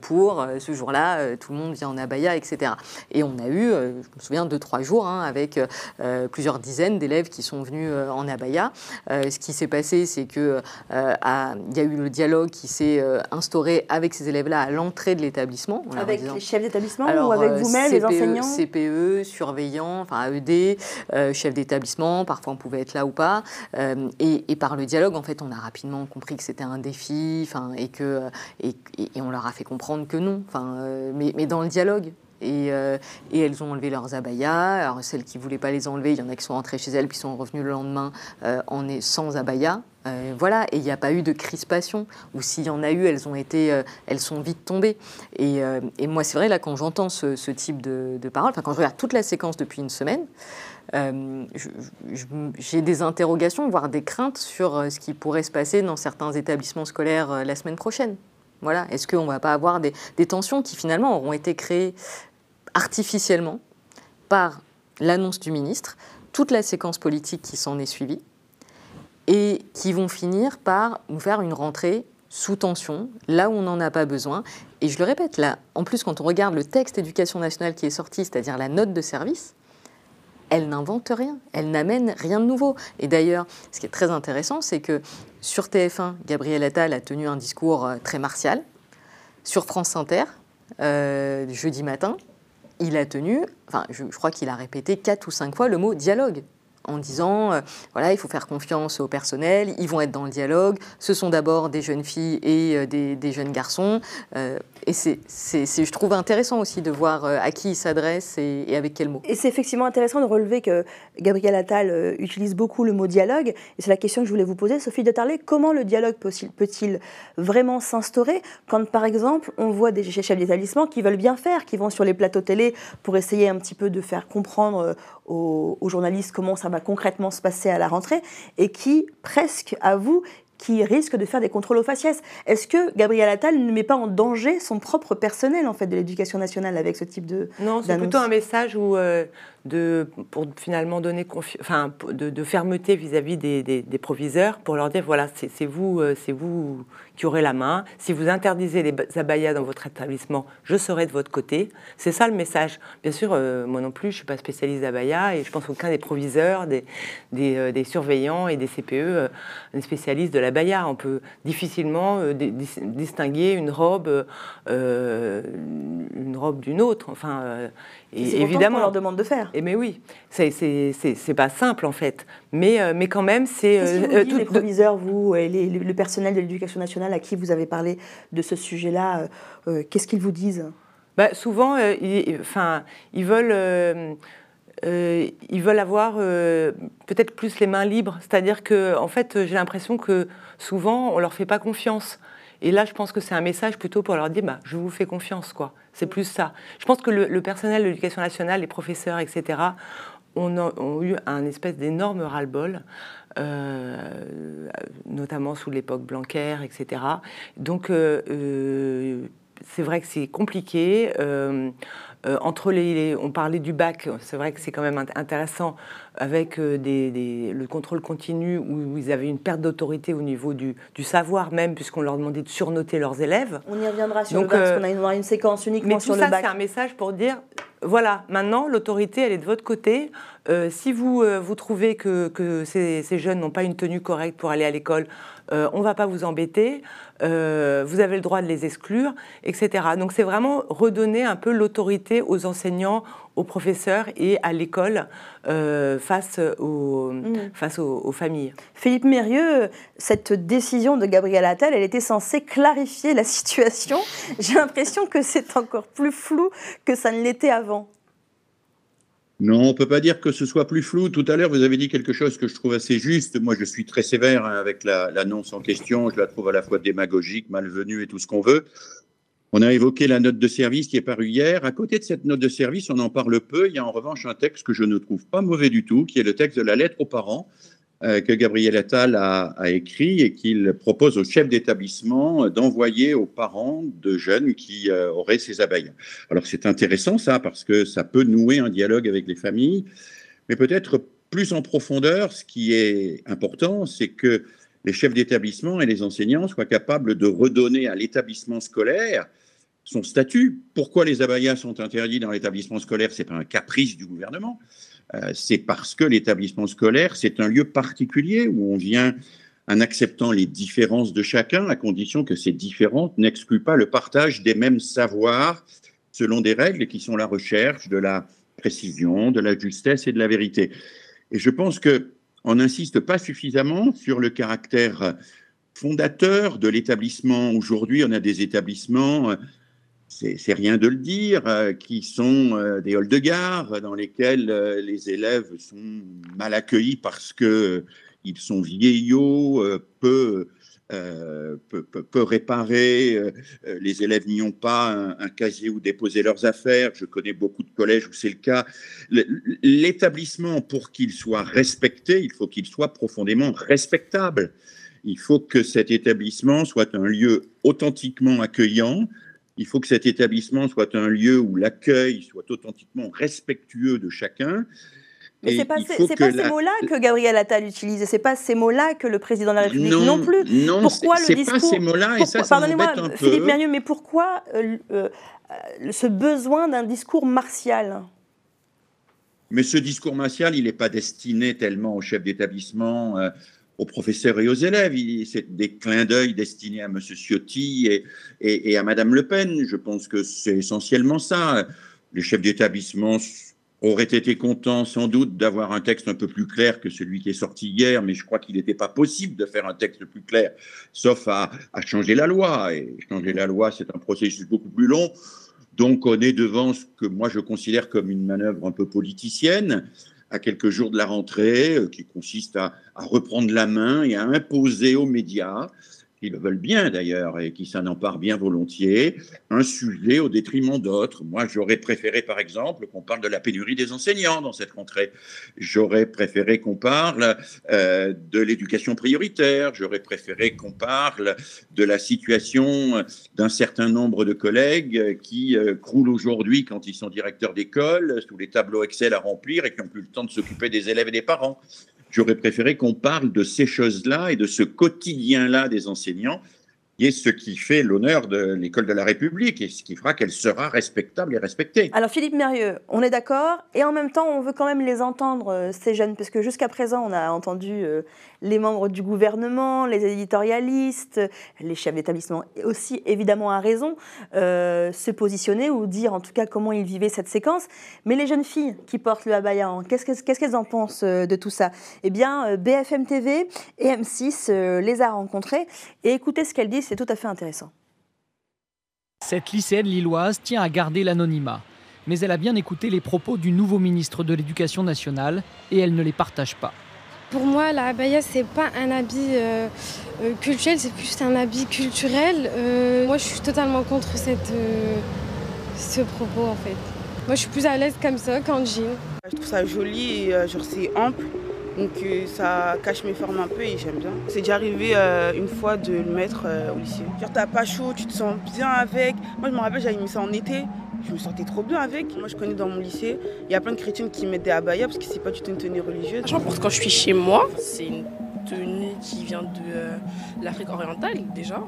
Speaker 8: pour euh, ce jour-là, euh, tout le monde vient en abaya, etc. Et on a eu, je me souviens, deux, trois jours hein, avec plusieurs dizaines d'élèves qui sont venus en abaya. ce qui s'est passé, c'est qu'il y a eu le dialogue qui s'est instauré avec ces élèves-là à l'entrée de l'établissement.
Speaker 1: Avec les chefs d'établissement ou avec vous-même, les enseignants
Speaker 8: CPE, surveillants, enfin AED, chefs d'établissement, parfois on pouvait être là ou pas. Et, et, par le dialogue, en fait, on a rapidement compris que c'était un défi et, que, et, et on leur a fait comprendre que non, enfin, euh, mais, dans le dialogue. Et, euh, et, elles ont enlevé leurs abayas. Alors celles qui ne voulaient pas les enlever, il y en a qui sont rentrées chez elles puis sont revenues le lendemain euh, en sans abaya. voilà, et il n'y a pas eu de crispation. Ou s'il y en a eu, elles ont été, elles sont vite tombées. Et, moi, c'est vrai là quand j'entends ce, type de, de paroles, quand je regarde toute la séquence depuis une semaine, j'ai des interrogations, voire des craintes sur ce qui pourrait se passer dans certains établissements scolaires la semaine prochaine. Est-ce qu'on ne va pas avoir des, tensions qui finalement auront été créées artificiellement par l'annonce du ministre, toute la séquence politique qui s'en est suivie, et qui vont finir par nous faire une rentrée sous tension, là où on n'en a pas besoin? Et je le répète, là, en plus, quand on regarde le texte éducation nationale qui est sorti, c'est-à-dire la note de service, elle n'invente rien, elle n'amène rien de nouveau. Et d'ailleurs, ce qui est très intéressant, c'est que sur TF1, Gabriel Attal a tenu un discours euh, très martial. Sur France Inter, euh, jeudi matin, il a tenu, enfin, je, crois qu'il a répété quatre ou cinq fois le mot dialogue en disant euh, voilà, il faut faire confiance au personnel, ils vont être dans le dialogue, ce sont d'abord des jeunes filles et des, jeunes garçons. Et c'est, je trouve intéressant aussi de voir à qui ils s'adressent et, avec quels mots.
Speaker 1: Et c'est effectivement intéressant de relever que Gabriel Attal utilise beaucoup le mot dialogue. Et c'est la question que je voulais vous poser, Sophie de. Comment le dialogue peut-il vraiment s'instaurer quand, par exemple, on voit des chefs d'établissement qui veulent bien faire, qui vont sur les plateaux télé pour essayer un petit peu de faire comprendre aux, journalistes comment ça va concrètement se passer à la rentrée et qui presque avouent qui risque de faire des contrôles aux faciès. Est-ce que Gabriel Attal ne met pas en danger son propre personnel en fait de l'éducation nationale avec ce type de
Speaker 2: Non, c'est plutôt un message où euh, de, pour finalement donner enfin, de, de, fermeté vis-à-vis des, des, proviseurs pour leur dire voilà, c'est vous, euh, c'est vous qui aurez la main. Si vous interdisez les abayas dans votre établissement, je serai de votre côté. C'est ça le message. Bien sûr, euh, moi non plus, je ne suis pas spécialiste d'abaya et je pense qu'aucun des proviseurs, des, des, euh, des, surveillants et des CPE n'est spécialiste de l'abaya. On peut difficilement distinguer une robe, une robe d'une autre. Enfin,
Speaker 1: et évidemment, on leur demande de faire.
Speaker 2: Et mais oui, c'est pas simple en fait. Mais, euh, mais quand même, c'est.
Speaker 1: Qu'est-ce que vous les proviseurs, vous, et le personnel de l'éducation nationale à qui vous avez parlé de ce sujet-là, euh, euh, qu'est-ce qu'ils vous disent?
Speaker 2: Bah, Souvent, ils, enfin, ils veulent. ils veulent avoir peut-être plus les mains libres. C'est-à-dire que, en fait, j'ai l'impression que souvent, on leur fait pas confiance. Et là, je pense que c'est un message plutôt pour leur dire, bah, je vous fais confiance, quoi. C'est plus ça. Je pense que le, personnel de l'éducation nationale, les professeurs, etc., ont, eu un espèce d'énorme ras-le-bol, euh, notamment sous l'époque Blanquer, etc. Donc, euh, euh, c'est vrai que c'est compliqué. Euh, entre les, on parlait du bac, c'est vrai que c'est quand même intéressant avec euh, des, le contrôle continu où ils avaient une perte d'autorité au niveau du, savoir même puisqu'on leur demandait de surnoter leurs élèves.
Speaker 1: On y reviendra sur le bac parce euh, qu'on a une, séquence uniquement sur le bac.
Speaker 2: C'est un message pour dire voilà, maintenant l'autorité elle est de votre côté. si vous, vous trouvez que, que ces, ces, jeunes n'ont pas une tenue correcte pour aller à l'école, on ne va pas vous embêter. Euh, vous avez le droit de les exclure, etc. Donc c'est vraiment redonner un peu l'autorité aux enseignants, aux professeurs et à l'école euh, face, aux, mmh. face aux, familles.
Speaker 1: Philippe Mérieux, cette décision de Gabriel Attal, elle était censée clarifier la situation. J'ai l'impression que c'est encore plus flou que ça ne l'était avant.
Speaker 9: Non, on ne peut pas dire que ce soit plus flou. Tout à l'heure, vous avez dit quelque chose que je trouve assez juste. Moi, je suis très sévère hein, avec l'annonce en question. Je la trouve à la fois démagogique, malvenue et tout ce qu'on veut. On a évoqué la note de service qui est parue hier. À côté de cette note de service, on en parle peu. Il y a en revanche un texte que je ne trouve pas mauvais du tout, qui est le texte de la lettre aux parents, que Gabriel Attal a, écrit et qu'il propose au chef d'établissement d'envoyer aux parents de jeunes qui euh, auraient ces abeilles. Alors c'est intéressant ça parce que ça peut nouer un dialogue avec les familles, mais peut-être plus en profondeur, ce qui est important, c'est que les chefs d'établissement et les enseignants soient capables de redonner à l'établissement scolaire son statut. Pourquoi les abayas sont interdits dans l'établissement scolaire C'est pas un caprice du gouvernement. Euh, c'est parce que l'établissement scolaire, c'est un lieu particulier où on vient en acceptant les différences de chacun, à condition que ces différences n'excluent pas le partage des mêmes savoirs selon des règles qui sont la recherche de la précision, de la justesse et de la vérité. Et je pense que on n'insiste pas suffisamment sur le caractère fondateur de l'établissement. Aujourd'hui, on a des établissements euh, c'est rien de le dire, euh, qui sont euh, des halls de gare dans lesquels euh, les élèves sont mal accueillis parce que ils sont vieillots, peu, peu, réparés, les élèves n'y ont pas un, casier où déposer leurs affaires. Je connais beaucoup de collèges où c'est le cas. L'établissement, pour qu'il soit respecté, il faut qu'il soit profondément respectable. Il faut que cet établissement soit un lieu authentiquement accueillant, il faut que cet établissement soit un lieu où l'accueil soit authentiquement respectueux de chacun.
Speaker 1: Mais ce n'est pas, ces mots-là que Gabriel Attal utilise, ce n'est pas ces mots-là que le président de la République non, plus.
Speaker 9: Non, pourquoi le discours pas ces mots-là, et ça, ça Pardonnez-moi,
Speaker 1: Philippe Mernieux, mais pourquoi euh, euh, ce besoin d'un discours martial?
Speaker 9: Mais ce discours martial, il n'est pas destiné tellement au chef d'établissement, euh, aux professeurs et aux élèves. C'est des clins d'œil destinés à M. Ciotti et, à Mme Le Pen. Je pense que c'est essentiellement ça. Les chefs d'établissement auraient été contents sans doute d'avoir un texte un peu plus clair que celui qui est sorti hier, mais je crois qu'il n'était pas possible de faire un texte plus clair, sauf à, à changer la loi. Et changer la loi, c'est un processus beaucoup plus long. Donc on est devant ce que moi je considère comme une manœuvre un peu politicienne à quelques jours de la rentrée, euh, qui consiste à, reprendre la main et à imposer aux médias qui le veulent bien d'ailleurs et qui s'en emparent bien volontiers, un sujet au détriment d'autres. Moi, j'aurais préféré, par exemple, qu'on parle de la pénurie des enseignants dans cette rentrée. J'aurais préféré qu'on parle euh, de l'éducation prioritaire. J'aurais préféré qu'on parle de la situation d'un certain nombre de collègues qui euh, croulent aujourd'hui quand ils sont directeurs d'école, sous les tableaux Excel à remplir et qui n'ont plus le temps de s'occuper des élèves et des parents. J'aurais préféré qu'on parle de ces choses-là et de ce quotidien-là des enseignants qui est ce qui fait l'honneur de l'école de la République et ce qui fera qu'elle sera respectable et respectée.
Speaker 1: Alors Philippe Mérieux, on est d'accord et en même temps on veut quand même les entendre, euh, ces jeunes, parce que jusqu'à présent on a entendu euh, les membres du gouvernement, les éditorialistes, les chefs d'établissement aussi évidemment à raison, euh, se positionner ou dire en tout cas comment ils vivaient cette séquence. Mais les jeunes filles qui portent le abaya, qu'est-ce qu'elles en pensent de tout ça? Eh bien BFM TV et M6 les a rencontrées et écoutez ce qu'elles disent c'est tout à fait intéressant.
Speaker 13: Cette lycéenne lilloise tient à garder l'anonymat, mais elle a bien écouté les propos du nouveau ministre de l'Éducation nationale et elle ne les partage pas.
Speaker 14: Pour moi, la abaya, c'est pas un habit euh, euh, culturel, c'est plus un habit culturel. Euh, moi, je suis totalement contre cette, ce propos, en fait. Moi, je suis plus à l'aise comme ça qu'en jean.
Speaker 15: Je trouve ça joli et genre c'est ample. Donc ça cache mes formes un peu et j'aime bien. C'est déjà arrivé une fois de le mettre au lycée. Genre t'as pas chaud, tu te sens bien avec. Moi je me rappelle j'avais mis ça en été, je me sentais trop bien avec. Moi je connais dans mon lycée, il y a plein de chrétiens qui mettent des abayas parce que c'est pas du tout une tenue religieuse.
Speaker 16: Je porte quand je suis chez moi, c'est une tenue qui vient de l'Afrique orientale déjà.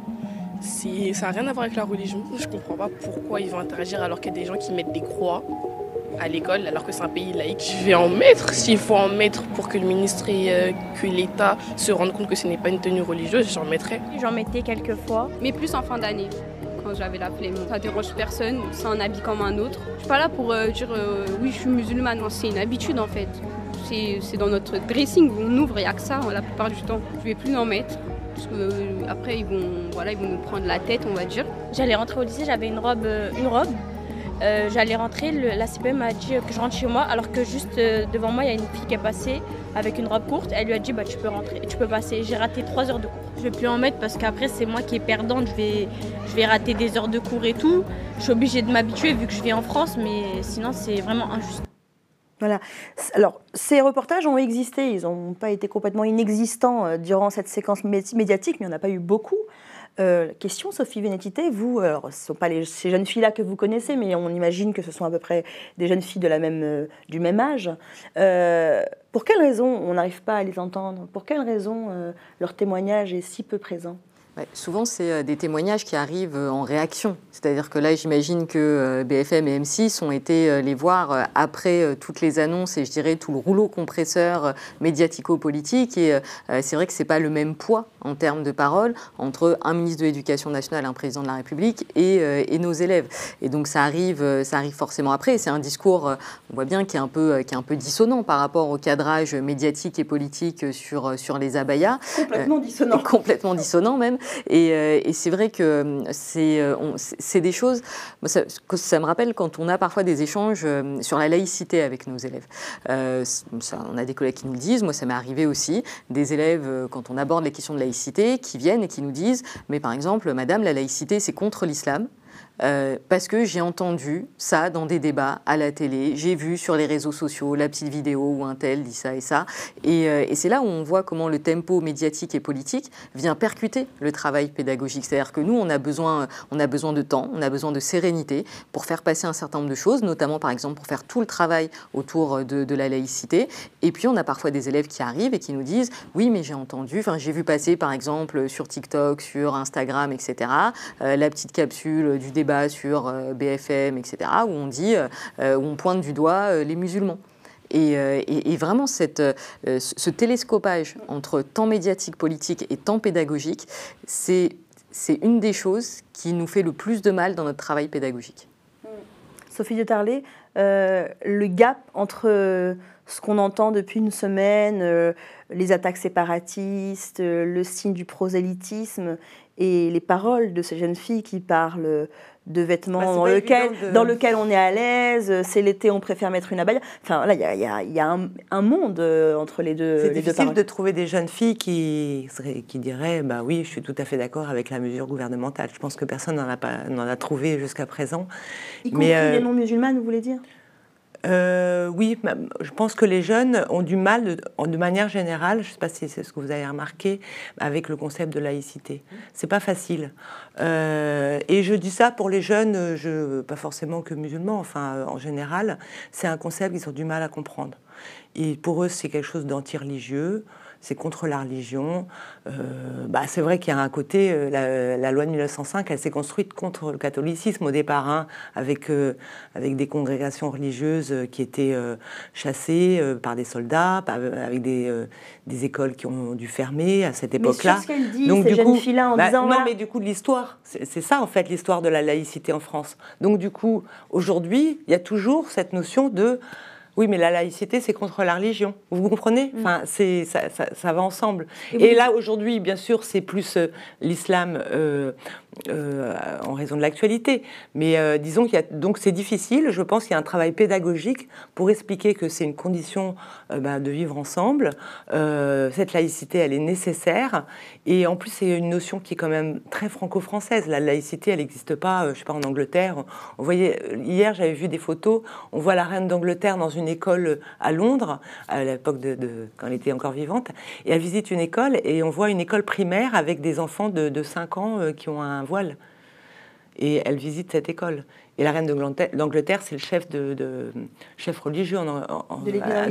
Speaker 16: Ça n'a rien à voir avec la religion. Je comprends pas pourquoi ils vont interagir alors qu'il y a des gens qui mettent des croix à l'école alors que c'est un pays laïque. Je vais en mettre s'il faut en mettre pour que le ministre et euh, que l'État se rendent compte que ce n'est pas une tenue religieuse, j'en mettrai.
Speaker 17: J'en mettais quelques fois, mais plus en fin d'année quand j'avais la flemme. Ça dérange personne, c'est un habit comme un autre. Je suis pas là pour euh, dire euh, oui je suis musulmane, c'est une habitude en fait. C'est dans notre dressing, on ouvre, il n'y a que ça la plupart du temps. Je vais plus en mettre parce que après ils vont voilà ils vont nous prendre la tête on va dire.
Speaker 18: J'allais rentrer au lycée, j'avais une robe une robe euh, j'allais rentrer, la CPM m'a dit que je rentre chez moi, alors que juste euh, devant moi, il y a une fille qui est passée avec une robe courte. Elle lui a dit bah, Tu peux rentrer, tu peux passer. J'ai raté trois heures de cours. Je vais plus en mettre parce qu'après, c'est moi qui est perdante. Je vais, je vais rater des heures de cours et tout. Je suis obligée de m'habituer vu que je vis en France, mais sinon, c'est vraiment injuste.
Speaker 1: Voilà. Alors, ces reportages ont existé, ils n'ont pas été complètement inexistants euh, durant cette séquence médiatique, mais il n'y en a pas eu beaucoup. Euh, question, Sophie Vénétité, vous, ce ne sont pas ces jeunes filles-là que vous connaissez, mais on imagine que ce sont à peu près des jeunes filles euh, du même âge. Euh, pour quelles raisons on n'arrive pas à les entendre? Pour quelles raisons leur témoignage est si peu présent?
Speaker 8: Souvent, c'est euh, des témoignages qui arrivent euh, en réaction. C'est-à-dire que là, j'imagine que euh, BFM et M6 ont été les voir après toutes les annonces et je dirais tout le rouleau compresseur médiatico-politique. Et c'est vrai que ce n'est pas le même poids en termes de parole entre un ministre de l'Éducation nationale, un président de la République et, nos élèves. Et donc, ça arrive, ça arrive forcément après. C'est un discours, on voit bien, qui est, un peu, qui est un peu dissonant par rapport au cadrage médiatique et politique sur, sur les abayas.
Speaker 1: Complètement dissonant.
Speaker 8: complètement dissonant même. Euh, et, c'est vrai que euh, euh, c'est des choses. ça, ça, me rappelle quand on a parfois des échanges sur la laïcité avec nos élèves. on a des collègues qui nous disent, moi ça m'est arrivé aussi, des élèves quand on aborde les questions de laïcité qui viennent et qui nous disent, mais par exemple, Madame, la laïcité c'est contre l'islam. Euh, parce que j'ai entendu ça dans des débats à la télé, j'ai vu sur les réseaux sociaux la petite vidéo où un tel dit ça et ça. Et, euh, et c'est là où on voit comment le tempo médiatique et politique vient percuter le travail pédagogique. C'est-à-dire que nous, on a, besoin, on a besoin de temps, on a besoin de sérénité pour faire passer un certain nombre de choses, notamment par exemple pour faire tout le travail autour de, la laïcité. Et puis on a parfois des élèves qui arrivent et qui nous disent oui, mais j'ai entendu, j'ai vu passer par exemple sur TikTok, sur Instagram, etc., euh, la petite capsule du débat sur euh, BFM, etc., où on dit, euh, où on pointe du doigt euh, les musulmans. Et, vraiment, cette, ce télescopage entre temps médiatique politique et temps pédagogique, c'est une des choses qui nous fait le plus de mal dans notre travail pédagogique.
Speaker 1: Sophie de Tarlet, le gap entre ce qu'on entend depuis une semaine, les attaques séparatistes, le signe du prosélytisme et les paroles de ces jeunes filles qui parlent de vêtements bah, dans, lequel, dans lequel on est à l'aise. C'est l'été, on préfère mettre une abaya. Enfin, là, il y a, y a un, un, monde entre les deux.
Speaker 2: C'est difficile de trouver des jeunes filles qui, qui diraient bah oui, je suis tout à fait d'accord avec la mesure gouvernementale. Je pense que personne n'en a, pas, a trouvé jusqu'à présent.
Speaker 1: Y compris Mais, les non-musulmanes, vous voulez dire?
Speaker 2: Euh, oui, je pense que les jeunes ont du mal, de, manière générale, je ne sais pas si c'est ce que vous avez remarqué, avec le concept de laïcité. C'est pas facile. Euh, et je dis ça pour les jeunes, je, pas forcément que musulmans, enfin en général, c'est un concept qu'ils ont du mal à comprendre. Et pour eux, c'est quelque chose d'anti-religieux c'est contre la religion. Euh, bah, c'est vrai qu'il y a un côté, euh, la, loi de 1905, elle s'est construite contre le catholicisme au départ, hein, avec, euh, avec des congrégations religieuses qui étaient chassées par des soldats, avec des, des, écoles qui ont dû fermer à cette époque-là.
Speaker 1: Donc du coup, en
Speaker 2: bah, non, mais du coup l'histoire, c'est ça en fait l'histoire de la laïcité en France. Donc du coup, aujourd'hui, il y a toujours cette notion de oui, mais la laïcité, c'est contre la religion. Vous comprenez? Mm. Enfin, c'est ça, ça, va ensemble. Et, là, aujourd'hui, bien sûr, c'est plus euh, l'islam euh, euh, en raison de l'actualité. Mais disons qu'il y a donc c'est difficile. Je pense qu'il y a un travail pédagogique pour expliquer que c'est une condition bah, de vivre ensemble. cette laïcité, elle est nécessaire. Et en plus, c'est une notion qui est quand même très franco-française. La laïcité, elle n'existe pas, je sais pas, en Angleterre. On voyait hier, j'avais vu des photos. On voit la reine d'Angleterre dans une école à Londres à l'époque de, quand elle était encore vivante. Et elle visite une école et on voit une école primaire avec des enfants de, de 5 ans qui ont un voile. Et elle visite cette école. Et la reine d'Angleterre, c'est le chef, de, chef religieux en, de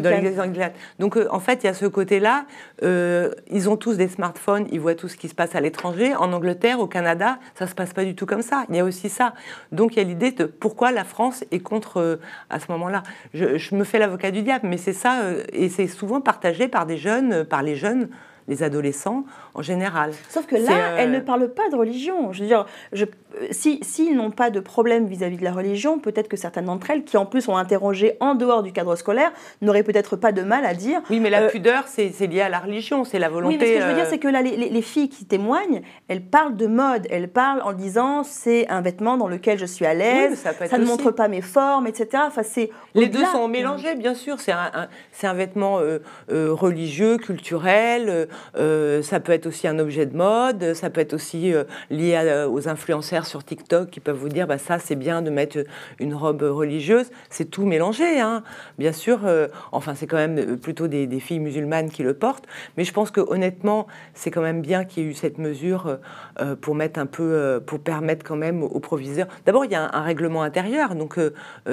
Speaker 2: l'Église anglicane. Donc, euh, en fait, il y a ce côté-là. Euh, ils ont tous des smartphones, ils voient tout ce qui se passe à l'étranger. En Angleterre, au Canada, ça se passe pas du tout comme ça. Il y a aussi ça. Donc, il y a l'idée de pourquoi la France est contre euh, à ce moment-là. Je, je, me fais l'avocat du diable, mais c'est ça, et c'est souvent partagé par des jeunes, par les jeunes les adolescents en général.
Speaker 1: Sauf que là, elle ne parle pas de religion. Je veux dire, je, s'ils si, n'ont pas de problème vis-à-vis de la religion, peut-être que certaines d'entre elles, qui en plus ont interrogé en dehors du cadre scolaire, n'auraient peut-être pas de mal à dire.
Speaker 2: Oui, mais la euh, pudeur, c'est lié à la religion, c'est la volonté.
Speaker 1: Oui, mais ce que je veux dire, euh, c'est que là, les, les, filles qui témoignent, elles parlent de mode, elles parlent en disant c'est un vêtement dans lequel je suis à l'aise, ça, ne montre pas mes formes, etc. Enfin, c'est
Speaker 2: les deux sont mélangés, bien sûr. C'est un, vêtement euh, religieux, culturel. ça peut être aussi un objet de mode. Ça peut être aussi lié aux influenceurs sur TikTok qui peuvent vous dire bah, ça c'est bien de mettre une robe religieuse. C'est tout mélangé, hein. bien sûr. Euh, enfin, c'est quand même plutôt des, filles musulmanes qui le portent. Mais je pense que honnêtement, c'est quand même bien qu'il y ait eu cette mesure euh, pour mettre un peu, euh, pour permettre quand même aux proviseurs. D'abord, il y a un, règlement intérieur. Donc,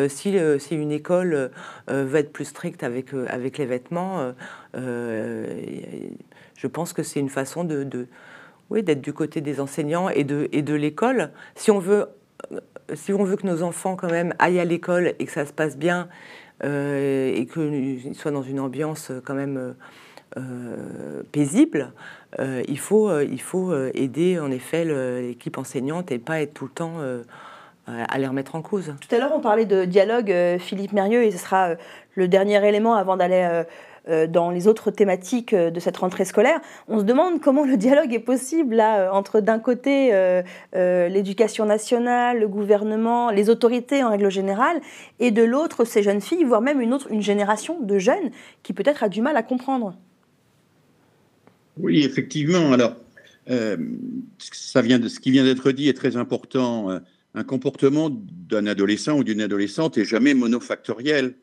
Speaker 2: si, si, une école veut être plus stricte avec, avec les vêtements, je pense que c'est une façon de d'être du côté des enseignants et de, et de l'école. Si on veut si on veut que nos enfants quand même aillent à l'école et que ça se passe bien euh, et qu'ils soient dans une ambiance quand même euh, paisible, euh, il, faut, il faut aider en effet l'équipe enseignante et pas être tout le temps à les remettre en cause.
Speaker 1: Tout à l'heure, on parlait de dialogue, Philippe Mérieux, et ce sera le dernier élément avant d'aller euh, dans les autres thématiques euh, de cette rentrée scolaire, on se demande comment le dialogue est possible là, euh, entre d'un côté l'éducation nationale, le gouvernement, les autorités en règle générale, et de l'autre ces jeunes filles, voire même une autre une génération de jeunes qui peut-être a du mal à comprendre.
Speaker 9: Oui, effectivement. Alors, ça vient de, ce qui vient d'être dit est très important. Un comportement d'un adolescent ou d'une adolescente est jamais monofactoriel.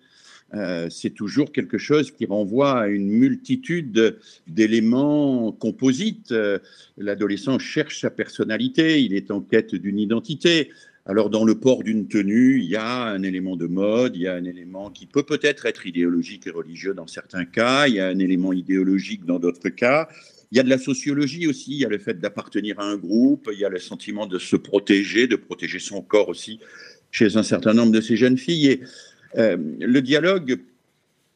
Speaker 9: Euh, c'est toujours quelque chose qui renvoie à une multitude d'éléments composites. Euh, l'adolescent cherche sa personnalité, il est en quête d'une identité. Alors dans le port d'une tenue, il y a un élément de mode, il y a un élément qui peut peut-être être idéologique et religieux dans certains cas, il y a un élément idéologique dans d'autres cas. Il y a de la sociologie aussi, il y a le fait d'appartenir à un groupe, il y a le sentiment de se protéger, de protéger son corps aussi chez un certain nombre de ces jeunes filles. Euh, le dialogue,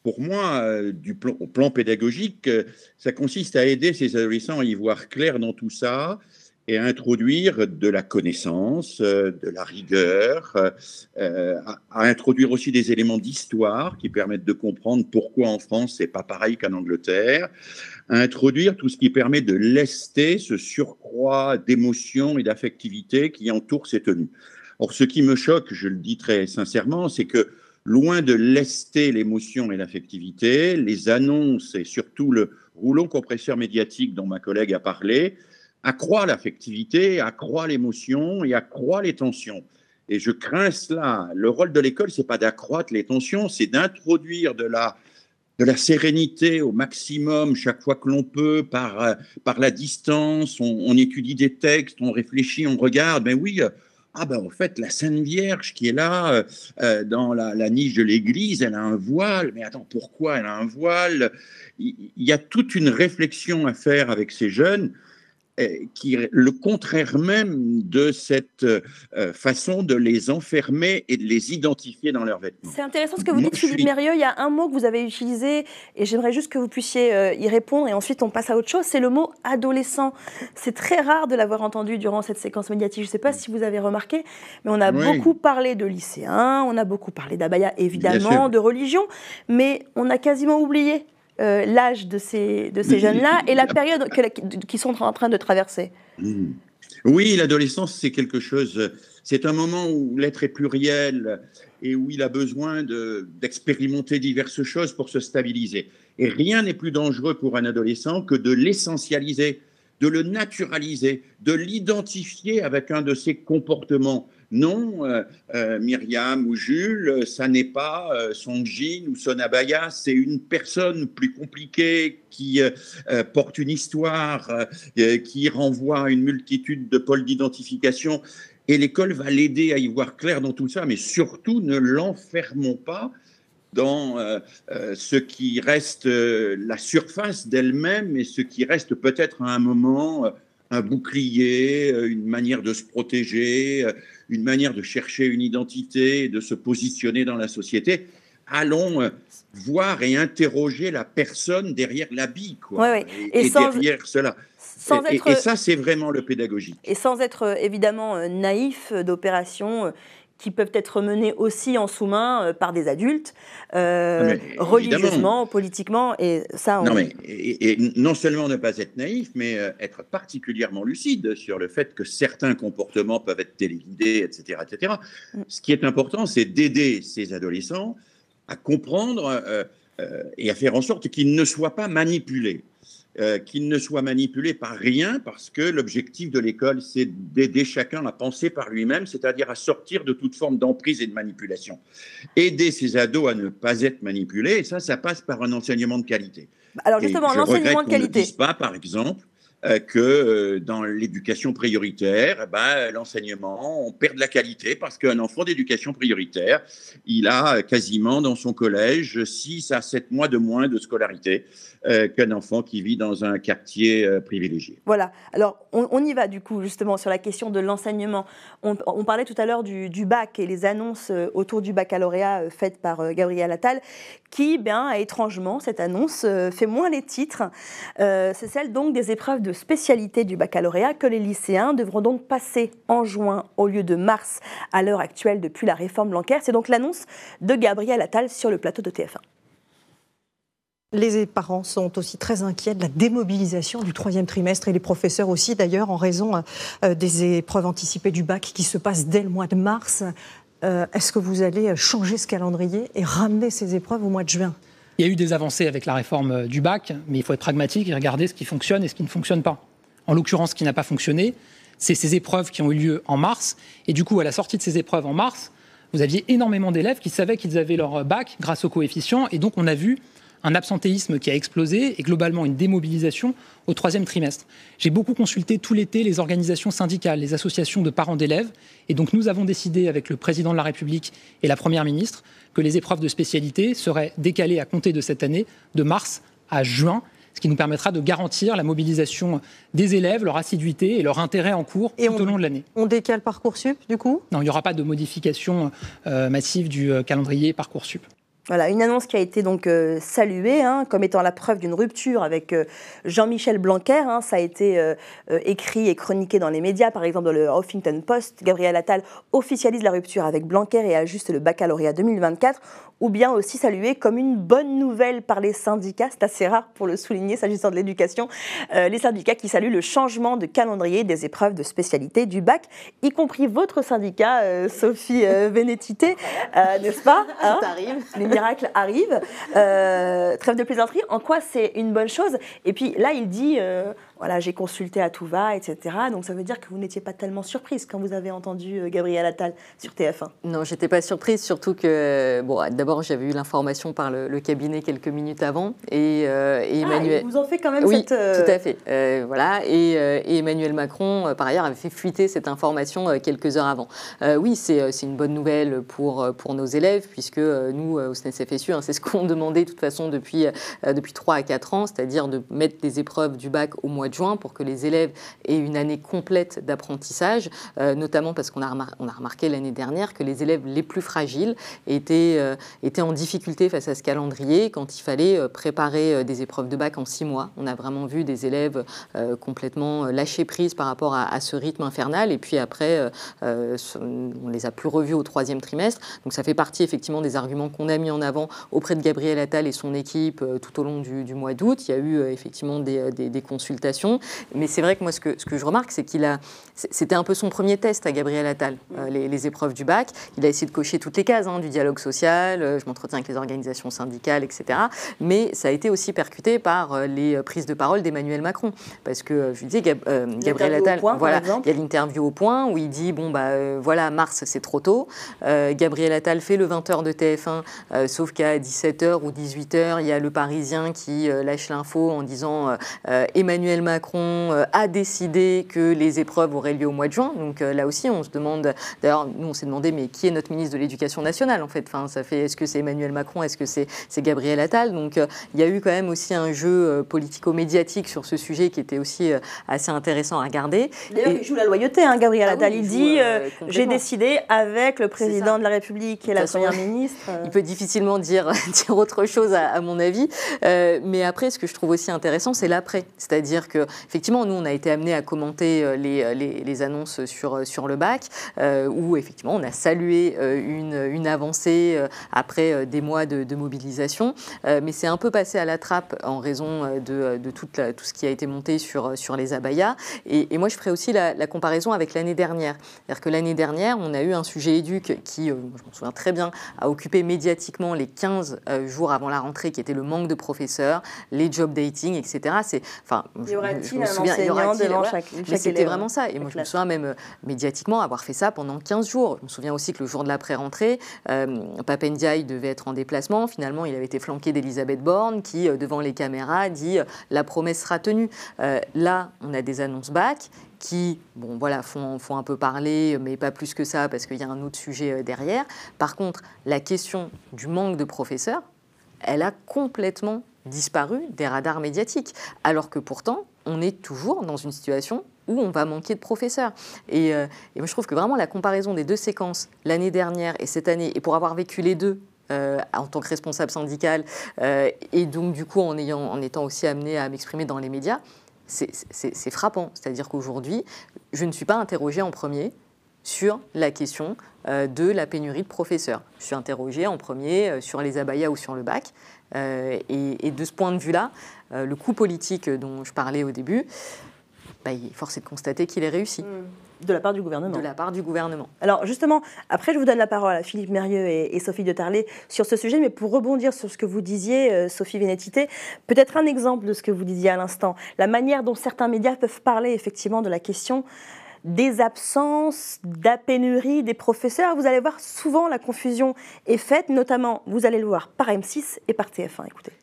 Speaker 9: pour moi, euh, au plan pédagogique, euh, ça consiste à aider ces adolescents à y voir clair dans tout ça et à introduire de la connaissance, de la rigueur, à, introduire aussi des éléments d'histoire qui permettent de comprendre pourquoi en France c'est pas pareil qu'en Angleterre, à introduire tout ce qui permet de lester ce surcroît d'émotion et d'affectivité qui entoure ces tenues. Or, ce qui me choque, je le dis très sincèrement, c'est que loin de lester l'émotion et l'affectivité, les annonces et surtout le rouleau compresseur médiatique dont ma collègue a parlé accroît l'affectivité, accroît l'émotion et accroît les tensions. Et je crains cela. Le rôle de l'école, c'est pas d'accroître les tensions, c'est d'introduire de la de la sérénité au maximum chaque fois que l'on peut, par, par la distance, on, étudie des textes, on réfléchit, on regarde. Ben oui, ah ben en fait, la Sainte Vierge qui est là euh, dans la, la, niche de l'église, elle a un voile. Mais attends, pourquoi elle a un voile? Il y a toute une réflexion à faire avec ces jeunes qui le contraire même de cette euh, façon de les enfermer et de les identifier dans leurs vêtements.
Speaker 1: C'est intéressant ce que vous dites, Philippe Mérieux. Il y a un mot que vous avez utilisé et j'aimerais juste que vous puissiez euh, y répondre et ensuite on passe à autre chose. C'est le mot adolescent. C'est très rare de l'avoir entendu durant cette séquence médiatique. Je ne sais pas si vous avez remarqué, mais on a beaucoup parlé de lycéens, on a beaucoup parlé d'abaya évidemment, de religion, mais on a quasiment oublié euh, l'âge de ces, de ces jeunes-là et la période qu'ils sont en train de traverser
Speaker 9: mmh. Oui, l'adolescence, c'est quelque chose, c'est un moment où l'être est pluriel et où il a besoin d'expérimenter diverses choses pour se stabiliser. Et rien n'est plus dangereux pour un adolescent que de l'essentialiser, de le naturaliser, de l'identifier avec un de ses comportements. Non, euh, euh, Myriam ou Jules, ça n'est pas euh, son jean ou son abaya, c'est une personne plus compliquée qui porte une histoire, qui renvoie à une multitude de pôles d'identification. Et l'école va l'aider à y voir clair dans tout ça, mais surtout ne l'enfermons pas dans ce qui reste la surface d'elle-même et ce qui reste peut-être à un moment un bouclier, une manière de se protéger, une manière de chercher une identité, de se positionner dans la société. Allons euh, voir et interroger la personne derrière l'habit, quoi. Et, derrière cela. et, ça, c'est vraiment le pédagogique.
Speaker 1: Et sans être euh, évidemment euh, naïf d'opérations qui peuvent être menées aussi en sous-main euh, par des adultes, euh, religieusement, politiquement, et ça.
Speaker 9: Non, mais, et, non seulement ne pas être naïf, mais euh, être particulièrement lucide sur le fait que certains comportements peuvent être téléguidés, etc., etc. Mm. Ce qui est important, c'est d'aider ces adolescents à comprendre et à faire en sorte qu'ils ne soient pas manipulés. Euh, qu'il ne soit manipulé par rien, parce que l'objectif de l'école, c'est d'aider chacun à penser par lui-même, c'est-à-dire à sortir de toute forme d'emprise et de manipulation. Aider ces ados à ne pas être manipulés, et ça, ça passe par un enseignement de qualité.
Speaker 1: Alors justement, l'enseignement de qualité.
Speaker 9: Ne dise pas, par exemple, que euh, dans l'éducation prioritaire, eh ben, l'enseignement, on perd de la qualité parce qu'un enfant d'éducation prioritaire, il a quasiment dans son collège 6 à 7 mois de moins de scolarité euh, qu'un enfant qui vit dans un quartier euh, privilégié.
Speaker 1: Voilà. Alors, on, y va du coup justement sur la question de l'enseignement. On, parlait tout à l'heure du, bac et les annonces euh, autour du baccalauréat faites par Gabriel Attal, qui, bien, étrangement, cette annonce fait moins les titres. C'est celle donc des épreuves de spécialité du baccalauréat que les lycéens devront donc passer en juin au lieu de mars à l'heure actuelle depuis la réforme Blanquer. C'est donc l'annonce de Gabriel Attal sur le plateau de TF1.
Speaker 19: Les parents sont aussi très inquiets de la démobilisation du troisième trimestre et les professeurs aussi d'ailleurs en raison euh, des épreuves anticipées du bac qui se passent dès le mois de mars. Euh, est-ce que vous allez changer ce calendrier et ramener ces épreuves au mois de juin?
Speaker 3: Il y a eu des avancées avec la réforme euh, du bac, mais il faut être pragmatique et regarder ce qui fonctionne et ce qui ne fonctionne pas. En l'occurrence, ce qui n'a pas fonctionné, c'est ces épreuves qui ont eu lieu en mars. Et du coup, à la sortie de ces épreuves en mars, vous aviez énormément d'élèves qui savaient qu'ils avaient leur bac grâce au coefficient. Et donc, on a vu un absentéisme qui a explosé et globalement une démobilisation au troisième trimestre. J'ai beaucoup consulté tout l'été les organisations syndicales, les associations de parents d'élèves, et donc nous avons décidé avec le président de la République et la Première ministre que les épreuves de spécialité seraient décalées à compter de cette année, de mars à juin, ce qui nous permettra de garantir la mobilisation des élèves, leur assiduité et leur intérêt en cours tout au long de l'année.
Speaker 19: On décale Parcoursup, du coup?
Speaker 3: Non, il n'y aura pas de modification euh, massive du euh, calendrier Parcoursup.
Speaker 1: Voilà, une annonce qui a été donc euh, saluée hein, comme étant la preuve d'une rupture avec euh, Jean-Michel Blanquer. Hein. ça a été euh, écrit et chroniqué dans les médias, par exemple dans le Huffington Post. Gabriel Attal officialise la rupture avec Blanquer et ajuste le baccalauréat 2024 ou bien aussi salué comme une bonne nouvelle par les syndicats. C'est assez rare pour le souligner s'agissant de l'éducation. Euh, les syndicats qui saluent le changement de calendrier des épreuves de spécialité du bac, y compris votre syndicat, euh, Sophie euh, Vénétité, n'est-ce pas
Speaker 8: hein
Speaker 1: Les miracles arrivent. trêve de plaisanterie, en quoi c'est une bonne chose? Et puis là, il dit voilà, j'ai consulté à tout va, etc. Donc ça veut dire que vous n'étiez pas tellement surprise quand vous avez entendu Gabriel Attal sur TF1
Speaker 8: Non, j'étais pas surprise, surtout que, bon, d'abord j'avais eu l'information par le, cabinet quelques minutes avant et, euh,
Speaker 1: ah, Emmanuel. Ah, vous en fait quand même
Speaker 8: oui,
Speaker 1: cette.
Speaker 8: Euh, tout à fait. voilà, et, Emmanuel Macron, par ailleurs, avait fait fuiter cette information quelques heures avant. oui, c'est une bonne nouvelle pour, pour nos élèves, puisque nous, au SNES-FSU, hein, c'est ce qu'on demandait de toute façon depuis, depuis 3 à 4 ans, c'est-à-dire de mettre des épreuves du bac au mois de juin pour que les élèves aient une année complète d'apprentissage, euh, notamment parce qu'on a, a remarqué l'année dernière que les élèves les plus fragiles étaient, euh, étaient en difficulté face à ce calendrier quand il fallait euh, préparer des épreuves de bac en six mois. On a vraiment vu des élèves complètement lâcher prise par rapport à, ce rythme infernal et puis après, on les a plus revus au troisième trimestre. Donc ça fait partie effectivement des arguments qu'on a mis en avant auprès de Gabriel Attal et son équipe tout au long du, mois d'août. Il y a eu effectivement des, des consultations. Mais c'est vrai que moi, ce que, ce que je remarque, c'est qu'il a. C'était un peu son premier test à Gabriel Attal, euh, les, épreuves du bac. Il a essayé de cocher toutes les cases, hein, du dialogue social, euh, je m'entretiens avec les organisations syndicales, etc. Mais ça a été aussi percuté par euh, les prises de parole d'Emmanuel Macron. Parce que, je disais, Gabriel Attal, voilà, il y a l'interview au point où il dit bon, bah voilà, mars, c'est trop tôt. Gabriel Attal fait le 20h de TF1, sauf qu'à 17h ou 18h, il y a le Parisien qui lâche l'info en disant Emmanuel Macron euh, a décidé que les épreuves auraient lieu au mois de juin. Donc euh, là aussi, on se demande, d'ailleurs, nous on s'est demandé, mais qui est notre ministre de l'Éducation nationale en fait? Enfin, ça fait, Est-ce que c'est Emmanuel Macron Est-ce que c'est Gabriel Attal? Donc euh, il y a eu quand même aussi un jeu politico-médiatique sur ce sujet qui était aussi assez intéressant à regarder.
Speaker 1: D'ailleurs, il joue la loyauté, hein, Gabriel ah Attal. il, dit J'ai décidé avec le président de la République et la première ministre.
Speaker 8: Il peut difficilement dire, dire autre chose, à, à mon avis. mais après, ce que je trouve aussi intéressant, c'est l'après. C'est-à-dire que effectivement, nous, on a été amené à commenter euh, euh, les, les, annonces sur, euh, sur le bac, où effectivement, on a salué une, une avancée après des mois de, mobilisation. mais c'est un peu passé à la trappe en raison de, de tout ce qui a été monté sur, sur les abayas. Et, moi, je ferai aussi la, comparaison avec l'année dernière. C'est-à-dire que l'année dernière, on a eu un sujet éduc qui, je m'en souviens très bien, a occupé médiatiquement les 15 jours avant la rentrée, qui était le manque de professeurs, les job dating, etc. C'est, enfin,
Speaker 1: je, me souviens, il y aura devant chaque,
Speaker 8: Mais c'était vraiment ça. Et moi, je me souviens même euh, médiatiquement avoir fait ça pendant 15 jours. Je me souviens aussi que le jour de l'après-rentrée, euh, Papendiaï devait être en déplacement. Finalement, il avait été flanqué d'Elisabeth Borne qui, euh, devant les caméras, dit la promesse sera tenue. là, on a des annonces bac qui, bon, voilà, font, font, un peu parler, mais pas plus que ça, parce qu'il y a un autre sujet derrière. Par contre, la question du manque de professeurs, elle a complètement disparu des radars médiatiques. Alors que pourtant, on est toujours dans une situation où on va manquer de professeurs. Et, euh, moi, je trouve que vraiment la comparaison des deux séquences, l'année dernière et cette année, et pour avoir vécu les deux euh, en tant que responsable syndical, euh, et donc du coup en, ayant, en étant aussi amené à m'exprimer dans les médias, c'est frappant. C'est-à-dire qu'aujourd'hui, je ne suis pas interrogée en premier sur la question de la pénurie de professeurs. Je suis interrogée en premier sur les abayas ou sur le bac. Euh, et, de ce point de vue-là, le coup politique dont je parlais au début, bah, il est forcé de constater qu'il est réussi.
Speaker 1: Hmm. De la part du gouvernement.
Speaker 8: De la part du gouvernement.
Speaker 1: Alors justement, après je vous donne la parole à Philippe Mérieux et, Sophie de Tarlet sur ce sujet, mais pour rebondir sur ce que vous disiez, euh, Sophie Vénétité, peut-être un exemple de ce que vous disiez à l'instant, la manière dont certains médias peuvent parler effectivement de la question des absences, de la pénurie des professeurs. Vous allez voir, souvent la confusion est faite, notamment, vous allez le voir par M6 et par TF1. Écoutez.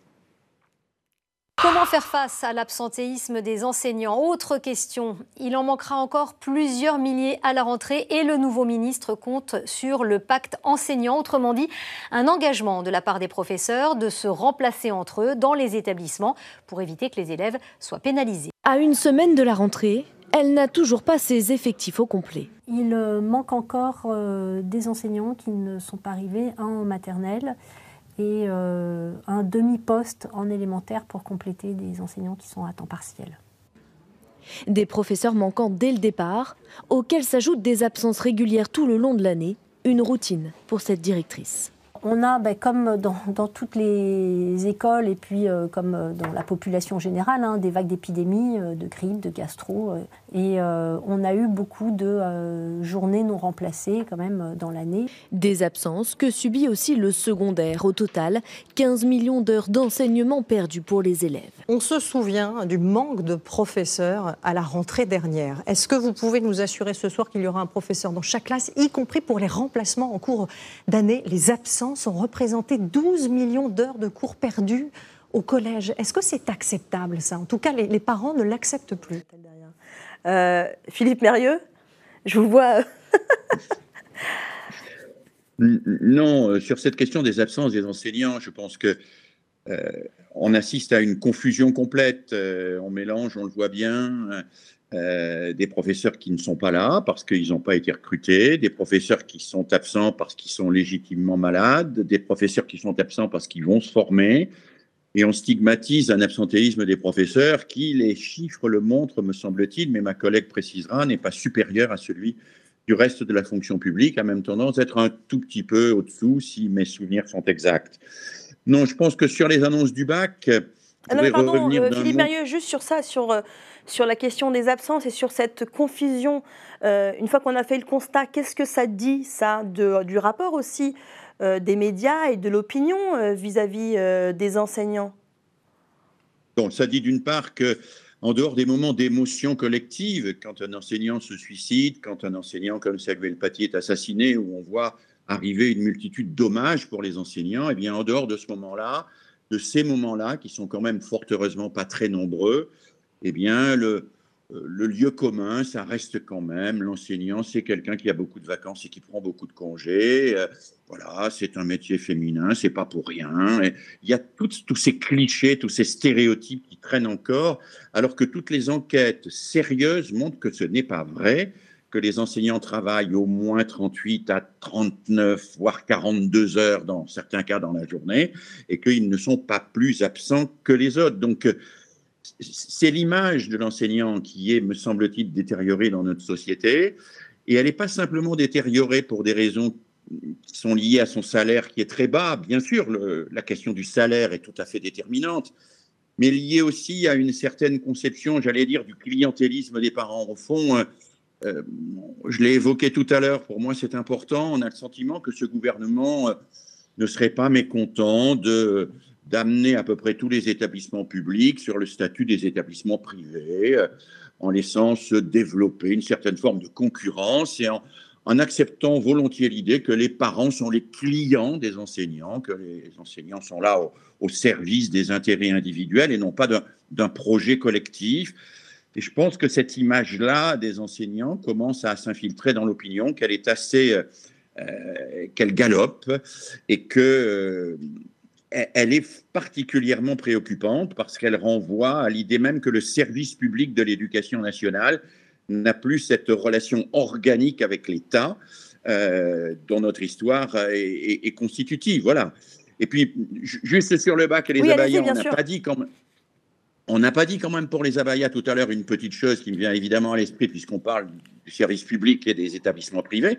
Speaker 20: Comment faire face à l'absentéisme des enseignants? Autre question. Il en manquera encore plusieurs milliers à la rentrée et le nouveau ministre compte sur le pacte enseignant, autrement dit un engagement de la part des professeurs de se remplacer entre eux dans les établissements pour éviter que les élèves soient pénalisés.
Speaker 21: À une semaine de la rentrée, elle n'a toujours pas ses effectifs au complet.
Speaker 22: Il manque encore euh, des enseignants qui ne sont pas arrivés, un en maternelle et euh, un demi-poste en élémentaire pour compléter des enseignants qui sont à temps partiel.
Speaker 21: Des professeurs manquants dès le départ, auxquels s'ajoutent des absences régulières tout le long de l'année, une routine pour cette directrice.
Speaker 22: On a, ben, comme dans, toutes les écoles et puis euh, comme euh, dans la population générale, hein, des vagues d'épidémies, euh, de grippe, de gastro. et on a eu beaucoup de journées non remplacées quand même dans l'année.
Speaker 21: Des absences que subit aussi le secondaire. Au total, 15 millions d'heures d'enseignement perdues pour les élèves.
Speaker 19: On se souvient du manque de professeurs à la rentrée dernière. Est-ce que vous pouvez nous assurer ce soir qu'il y aura un professeur dans chaque classe, y compris pour les remplacements en cours d'année Les absences ont représenté 12 millions d'heures de cours perdus au collège. Est-ce que c'est acceptable, ça? En tout cas, les, parents ne l'acceptent plus.
Speaker 1: Euh, Philippe Mérieux, je vous vois.
Speaker 9: non, euh, sur cette question des absences des enseignants, je pense que euh, on assiste à une confusion complète. on mélange, on le voit bien, euh, des professeurs qui ne sont pas là parce qu'ils n'ont pas été recrutés, des professeurs qui sont absents parce qu'ils sont légitimement malades, des professeurs qui sont absents parce qu'ils vont se former. Et on stigmatise un absentéisme des professeurs qui, les chiffres le montrent, me semble-t-il, mais ma collègue précisera, n'est pas supérieur à celui du reste de la fonction publique, a même tendance à être un tout petit peu au-dessous, si mes souvenirs sont exacts. Non, je pense que sur les annonces du bac,
Speaker 1: ah non, pardon, euh, Philippe Mérieux, juste sur ça, sur euh, sur la question des absences et sur cette confusion. Euh, une fois qu'on a fait le constat, qu'est-ce que ça dit, ça, du rapport aussi euh, des médias et de l'opinion euh, vis-à-vis des enseignants?
Speaker 9: Donc, ça dit d'une part que en dehors des moments d'émotion collective, quand un enseignant se suicide, quand un enseignant comme Samuel Paty est assassiné, où on voit arriver une multitude d'hommages pour les enseignants, et eh bien en dehors de ce moment-là, de ces moments-là, qui sont quand même fort heureusement pas très nombreux, eh bien, le, euh, le lieu commun, ça reste quand même l'enseignant, c'est quelqu'un qui a beaucoup de vacances et qui prend beaucoup de congés. Euh, voilà, c'est un métier féminin, c'est pas pour rien. il y a tous ces clichés, tous ces stéréotypes qui traînent encore, alors que toutes les enquêtes sérieuses montrent que ce n'est pas vrai, que les enseignants travaillent au moins 38 à 39, voire 42 heures dans certains cas dans la journée, et qu'ils ne sont pas plus absents que les autres. Donc c'est l'image de l'enseignant qui est, me semble-t-il, détériorée dans notre société. Et elle n'est pas simplement détériorée pour des raisons qui sont liées à son salaire qui est très bas. Bien sûr, la question du salaire est tout à fait déterminante, mais liée aussi à une certaine conception, j'allais dire, du clientélisme des parents. Au fond, euh, euh, je l'ai évoqué tout à l'heure, pour moi c'est important, on a le sentiment que ce gouvernement euh, ne serait pas mécontent de d'amener à peu près tous les établissements publics sur le statut des établissements privés, euh, en laissant se développer une certaine forme de concurrence et en, acceptant volontiers l'idée que les parents sont les clients des enseignants, que les enseignants sont là au, service des intérêts individuels et non pas d'un projet collectif. Et je pense que cette image-là des enseignants commence à s'infiltrer dans l'opinion, qu'elle est assez, euh, euh, qu'elle galope et que elle est particulièrement préoccupante parce qu'elle renvoie à l'idée même que le service public de l'éducation nationale n'a plus cette relation organique avec l'État euh, dont notre histoire est, constitutive. Voilà. Et puis, juste sur le bac et les abayas, on n'a pas dit quand même. On n'a pas dit quand même pour les abayas tout à l'heure une petite chose qui me vient évidemment à l'esprit puisqu'on parle du service public et des établissements privés.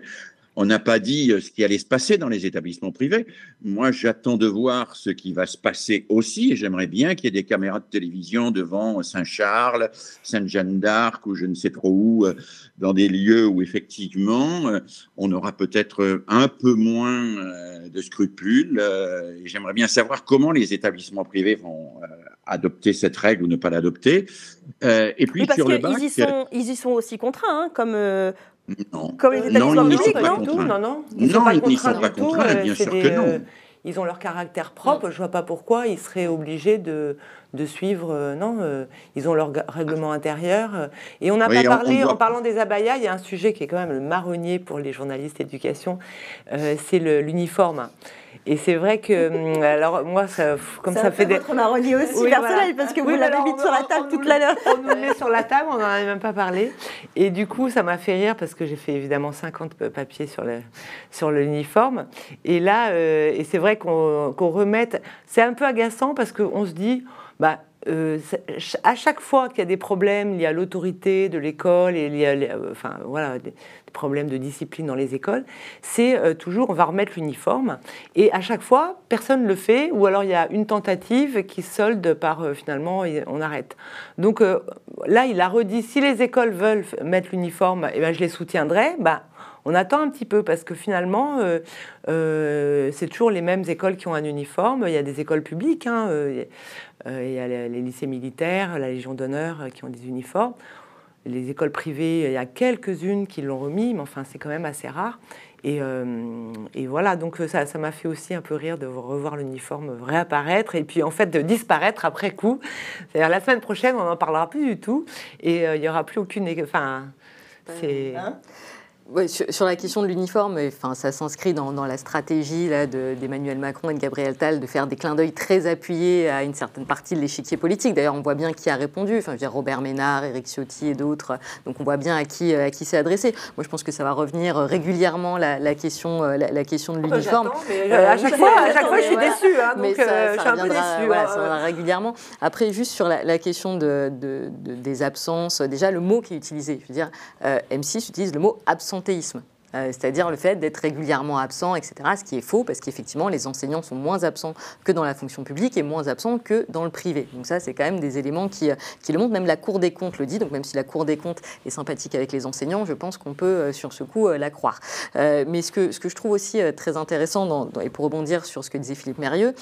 Speaker 9: On n'a pas dit euh, ce qui allait se passer dans les établissements privés. Moi, j'attends de voir ce qui va se passer aussi, et j'aimerais bien qu'il y ait des caméras de télévision devant Saint-Charles, Sainte-Jeanne d'Arc, ou je ne sais trop où, euh, dans des lieux où effectivement euh, on aura peut-être un peu moins de scrupules. J'aimerais bien savoir comment les établissements privés vont adopter cette règle ou ne pas l'adopter.
Speaker 1: et puis sur le bac, ils y sont, aussi contraints, hein, comme non. Comme les établissements publics, non, non, non, non. Ils ne sont pas contraints bien sûr que non. Euh, ils ont leur caractère propre. Je ne vois pas pourquoi ils seraient obligés de, de suivre. Euh, non, euh, ils ont leur règlement intérieur. et on n'a pas parlé, en parlant des abayas, il y a un sujet qui est quand même le marronnier pour les journalistes d'éducation, c'est l'uniforme. Et c'est vrai que, alors moi, ça, comme ça, fait des. votre marronnier aussi personnel, parce que vous l'avez mis sur la table toute l'heure. On nous met sur la table, on n'en avait même pas parlé. Et du coup, ça m'a fait rire parce que j'ai fait évidemment 50 papiers sur le sur l'uniforme. Et là, euh, et c'est vrai qu'on remette. C'est un peu agaçant parce qu'on se dit, bah
Speaker 2: euh, à chaque fois qu'il y a des problèmes liés à l'autorité de l'école et liés à, enfin voilà, des, problèmes de discipline dans les écoles, c'est euh, toujours on va remettre l'uniforme et à chaque fois personne ne le fait ou alors il y a une tentative qui solde par euh, finalement on arrête. Donc là il a redit si les écoles veulent mettre l'uniforme, eh ben je les soutiendrai. Bah, on attend un petit peu parce que finalement, c'est toujours les mêmes écoles qui ont un uniforme. Il y a des écoles publiques. Hein, euh, il y a les, lycées militaires, la Légion d'honneur euh, qui ont des uniformes. Les écoles privées, il y a quelques-unes qui l'ont remis, mais enfin, c'est quand même assez rare. Et, euh, voilà, donc ça, ça m'a fait aussi un peu rire de revoir l'uniforme réapparaître et puis en fait de disparaître après coup. C'est-à-dire la semaine prochaine, on n'en parlera plus du tout et il n'y aura plus aucune. Enfin, c'est. Hein?
Speaker 8: Sur, la question de l'uniforme, enfin, ça s'inscrit dans, la stratégie d'Emmanuel Macron et de Gabriel Tal de faire des clins d'œil très appuyés à une certaine partie de l'échiquier politique. D'ailleurs, on voit bien qui a répondu. Enfin, je veux dire, Robert Ménard, Éric Ciotti et d'autres. Donc, on voit bien à qui, à qui c'est adressé. Moi, je pense que ça va revenir régulièrement la, question, la, question de
Speaker 2: oh, bah,
Speaker 8: l'uniforme.
Speaker 2: Euh, à chaque fois, à chaque fois, je suis déçue. Hein, donc, ça, euh, je suis un peu déçue.
Speaker 8: Voilà, ça hein. régulièrement. Après, juste sur la, question de, des absences, déjà le mot qui est utilisé. Je veux dire, euh, M6 utilise le mot absent euh, c'est-à-dire le fait d'être régulièrement absent, etc. Ce qui est faux, parce qu'effectivement, les enseignants sont moins absents que dans la fonction publique et moins absents que dans le privé. Donc ça, c'est quand même des éléments qui, euh, qui, le montrent. Même la Cour des comptes le dit. Donc même si la Cour des comptes est sympathique avec les enseignants, je pense qu'on peut, euh, sur ce coup, la croire. mais ce que, ce que je trouve aussi très intéressant, et pour rebondir sur ce que disait Philippe Mérieux,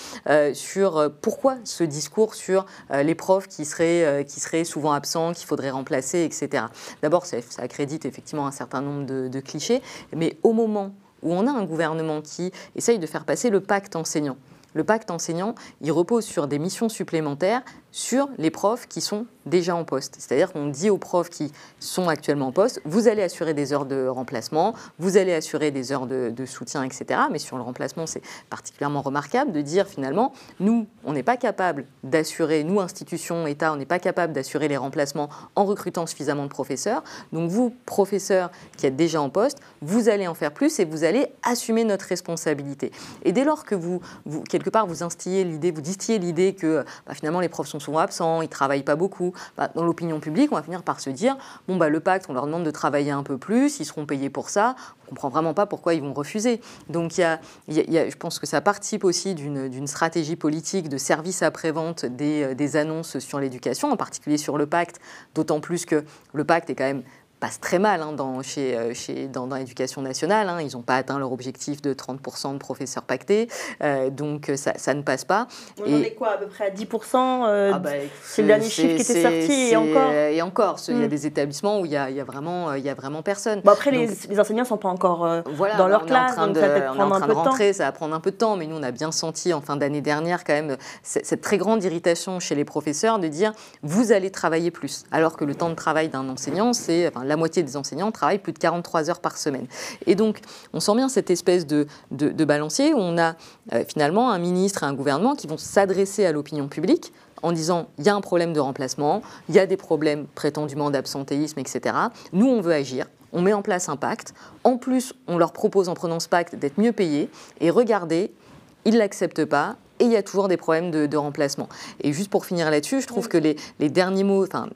Speaker 8: sur pourquoi ce discours sur les profs qui seraient, qui seraient souvent absents, qu'il faudrait remplacer, etc. D'abord, ça, accrédite effectivement un certain nombre de clichés. Mais au moment où on a un gouvernement qui essaye de faire passer le pacte enseignant, le pacte enseignant, il repose sur des missions supplémentaires sur les profs qui sont déjà en poste. C'est-à-dire qu'on dit aux profs qui sont actuellement en poste, vous allez assurer des heures de remplacement, vous allez assurer des heures de, soutien, etc. Mais sur le remplacement, c'est particulièrement remarquable de dire finalement, nous, on n'est pas capable d'assurer, nous, institutions, État, on n'est pas capable d'assurer les remplacements en recrutant suffisamment de professeurs. Donc vous, professeurs qui êtes déjà en poste, vous allez en faire plus et vous allez assumer notre responsabilité. Et dès lors que vous, quelque part, vous instillez l'idée, vous distillez l'idée que bah, finalement les profs sont souvent absents, ils travaillent pas beaucoup. Bah, dans l'opinion publique, on va finir par se dire bon, bah, le pacte, on leur demande de travailler un peu plus, ils seront payés pour ça. On ne comprend vraiment pas pourquoi ils vont refuser. Donc, y a, je pense que ça participe aussi d'une stratégie politique de service après-vente des, euh, des annonces sur l'éducation, en particulier sur le pacte, d'autant plus que le pacte est quand même passe très mal hein, dans, chez, euh, chez, dans, dans l'éducation nationale. Hein. Ils n'ont pas atteint leur objectif de 30% de professeurs pactés, euh, donc euh, ça, ça, ne passe pas.
Speaker 1: On et... en est quoi, à peu près à 10% euh, ah bah, C'est le dernier chiffre qui était sorti, et encore
Speaker 8: Et encore, il y a hmm. des établissements où il n'y a, y a, vraiment, y a vraiment personne.
Speaker 1: Bon, après, les, les, enseignants ne sont pas encore voilà, dans leur classe, donc ça va prendre un peu de rentrer,
Speaker 8: Ça va prendre un peu de temps, mais nous, on a bien senti en fin d'année dernière quand même cette très grande irritation chez les professeurs de dire vous allez travailler plus, alors que le temps de travail d'un enseignant, c'est enfin, la moitié des enseignants travaillent plus de 43 heures par semaine. Et donc, on sent bien cette espèce de, balancier où on a euh, finalement un ministre et un gouvernement qui vont s'adresser à l'opinion publique en disant il y a un problème de remplacement, il y a des problèmes prétendument d'absentéisme, etc. Nous, on veut agir. On met en place un pacte. En plus, on leur propose en prenant ce pacte d'être mieux payés. Et regardez, ils ne l'acceptent pas et il y a toujours des problèmes de, remplacement. Et juste pour finir là-dessus, je trouve que les, derniers mots, enfin,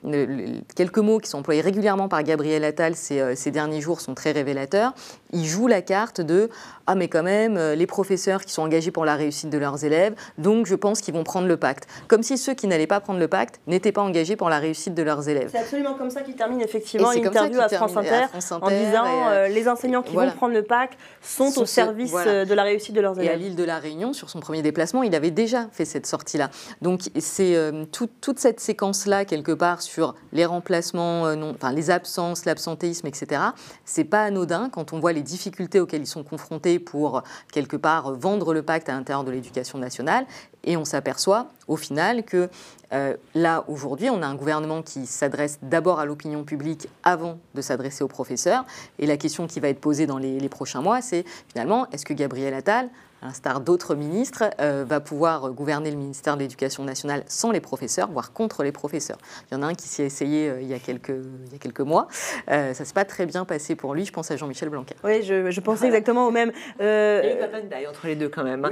Speaker 8: quelques mots qui sont employés régulièrement par Gabriel Attal ces, euh, ces derniers jours sont très révélateurs. Il joue la carte de ah mais quand même euh, les professeurs qui sont engagés pour la réussite de leurs élèves, donc je pense qu'ils vont prendre le pacte. Comme si ceux qui n'allaient pas prendre le pacte n'étaient pas engagés pour la réussite de leurs élèves.
Speaker 1: C'est absolument comme ça qu'il termine effectivement une interview à France, Inter, en disant euh, les enseignants qui vont prendre le pacte sont, au service de la réussite de leurs élèves.
Speaker 8: Et à l'île de la Réunion, sur son premier déplacement, il avait déjà fait cette sortie-là. Donc c'est euh, toute cette séquence-là, quelque part, sur les remplacements, euh, non, enfin, les absences, l'absentéisme, etc., c'est pas anodin quand on voit les difficultés auxquelles ils sont confrontés pour, quelque part, vendre le pacte à l'intérieur de l'éducation nationale. Et on s'aperçoit, au final, que euh, là, aujourd'hui, on a un gouvernement qui s'adresse d'abord à l'opinion publique avant de s'adresser aux professeurs. Et la question qui va être posée dans les, les prochains mois, c'est finalement, est-ce que Gabriel Attal à l'instar d'autres ministres, va pouvoir gouverner le ministère de l'Éducation nationale sans les professeurs, voire contre les professeurs. Il y en a un qui s'y a essayé il, y a quelques, il y a quelques mois. ça ne s'est pas très bien passé pour lui. Je pense à Jean-Michel Blanquer.
Speaker 1: Oui, je, pensais exactement au même.
Speaker 2: Il y a eu pas mal entre les deux quand même. Hein.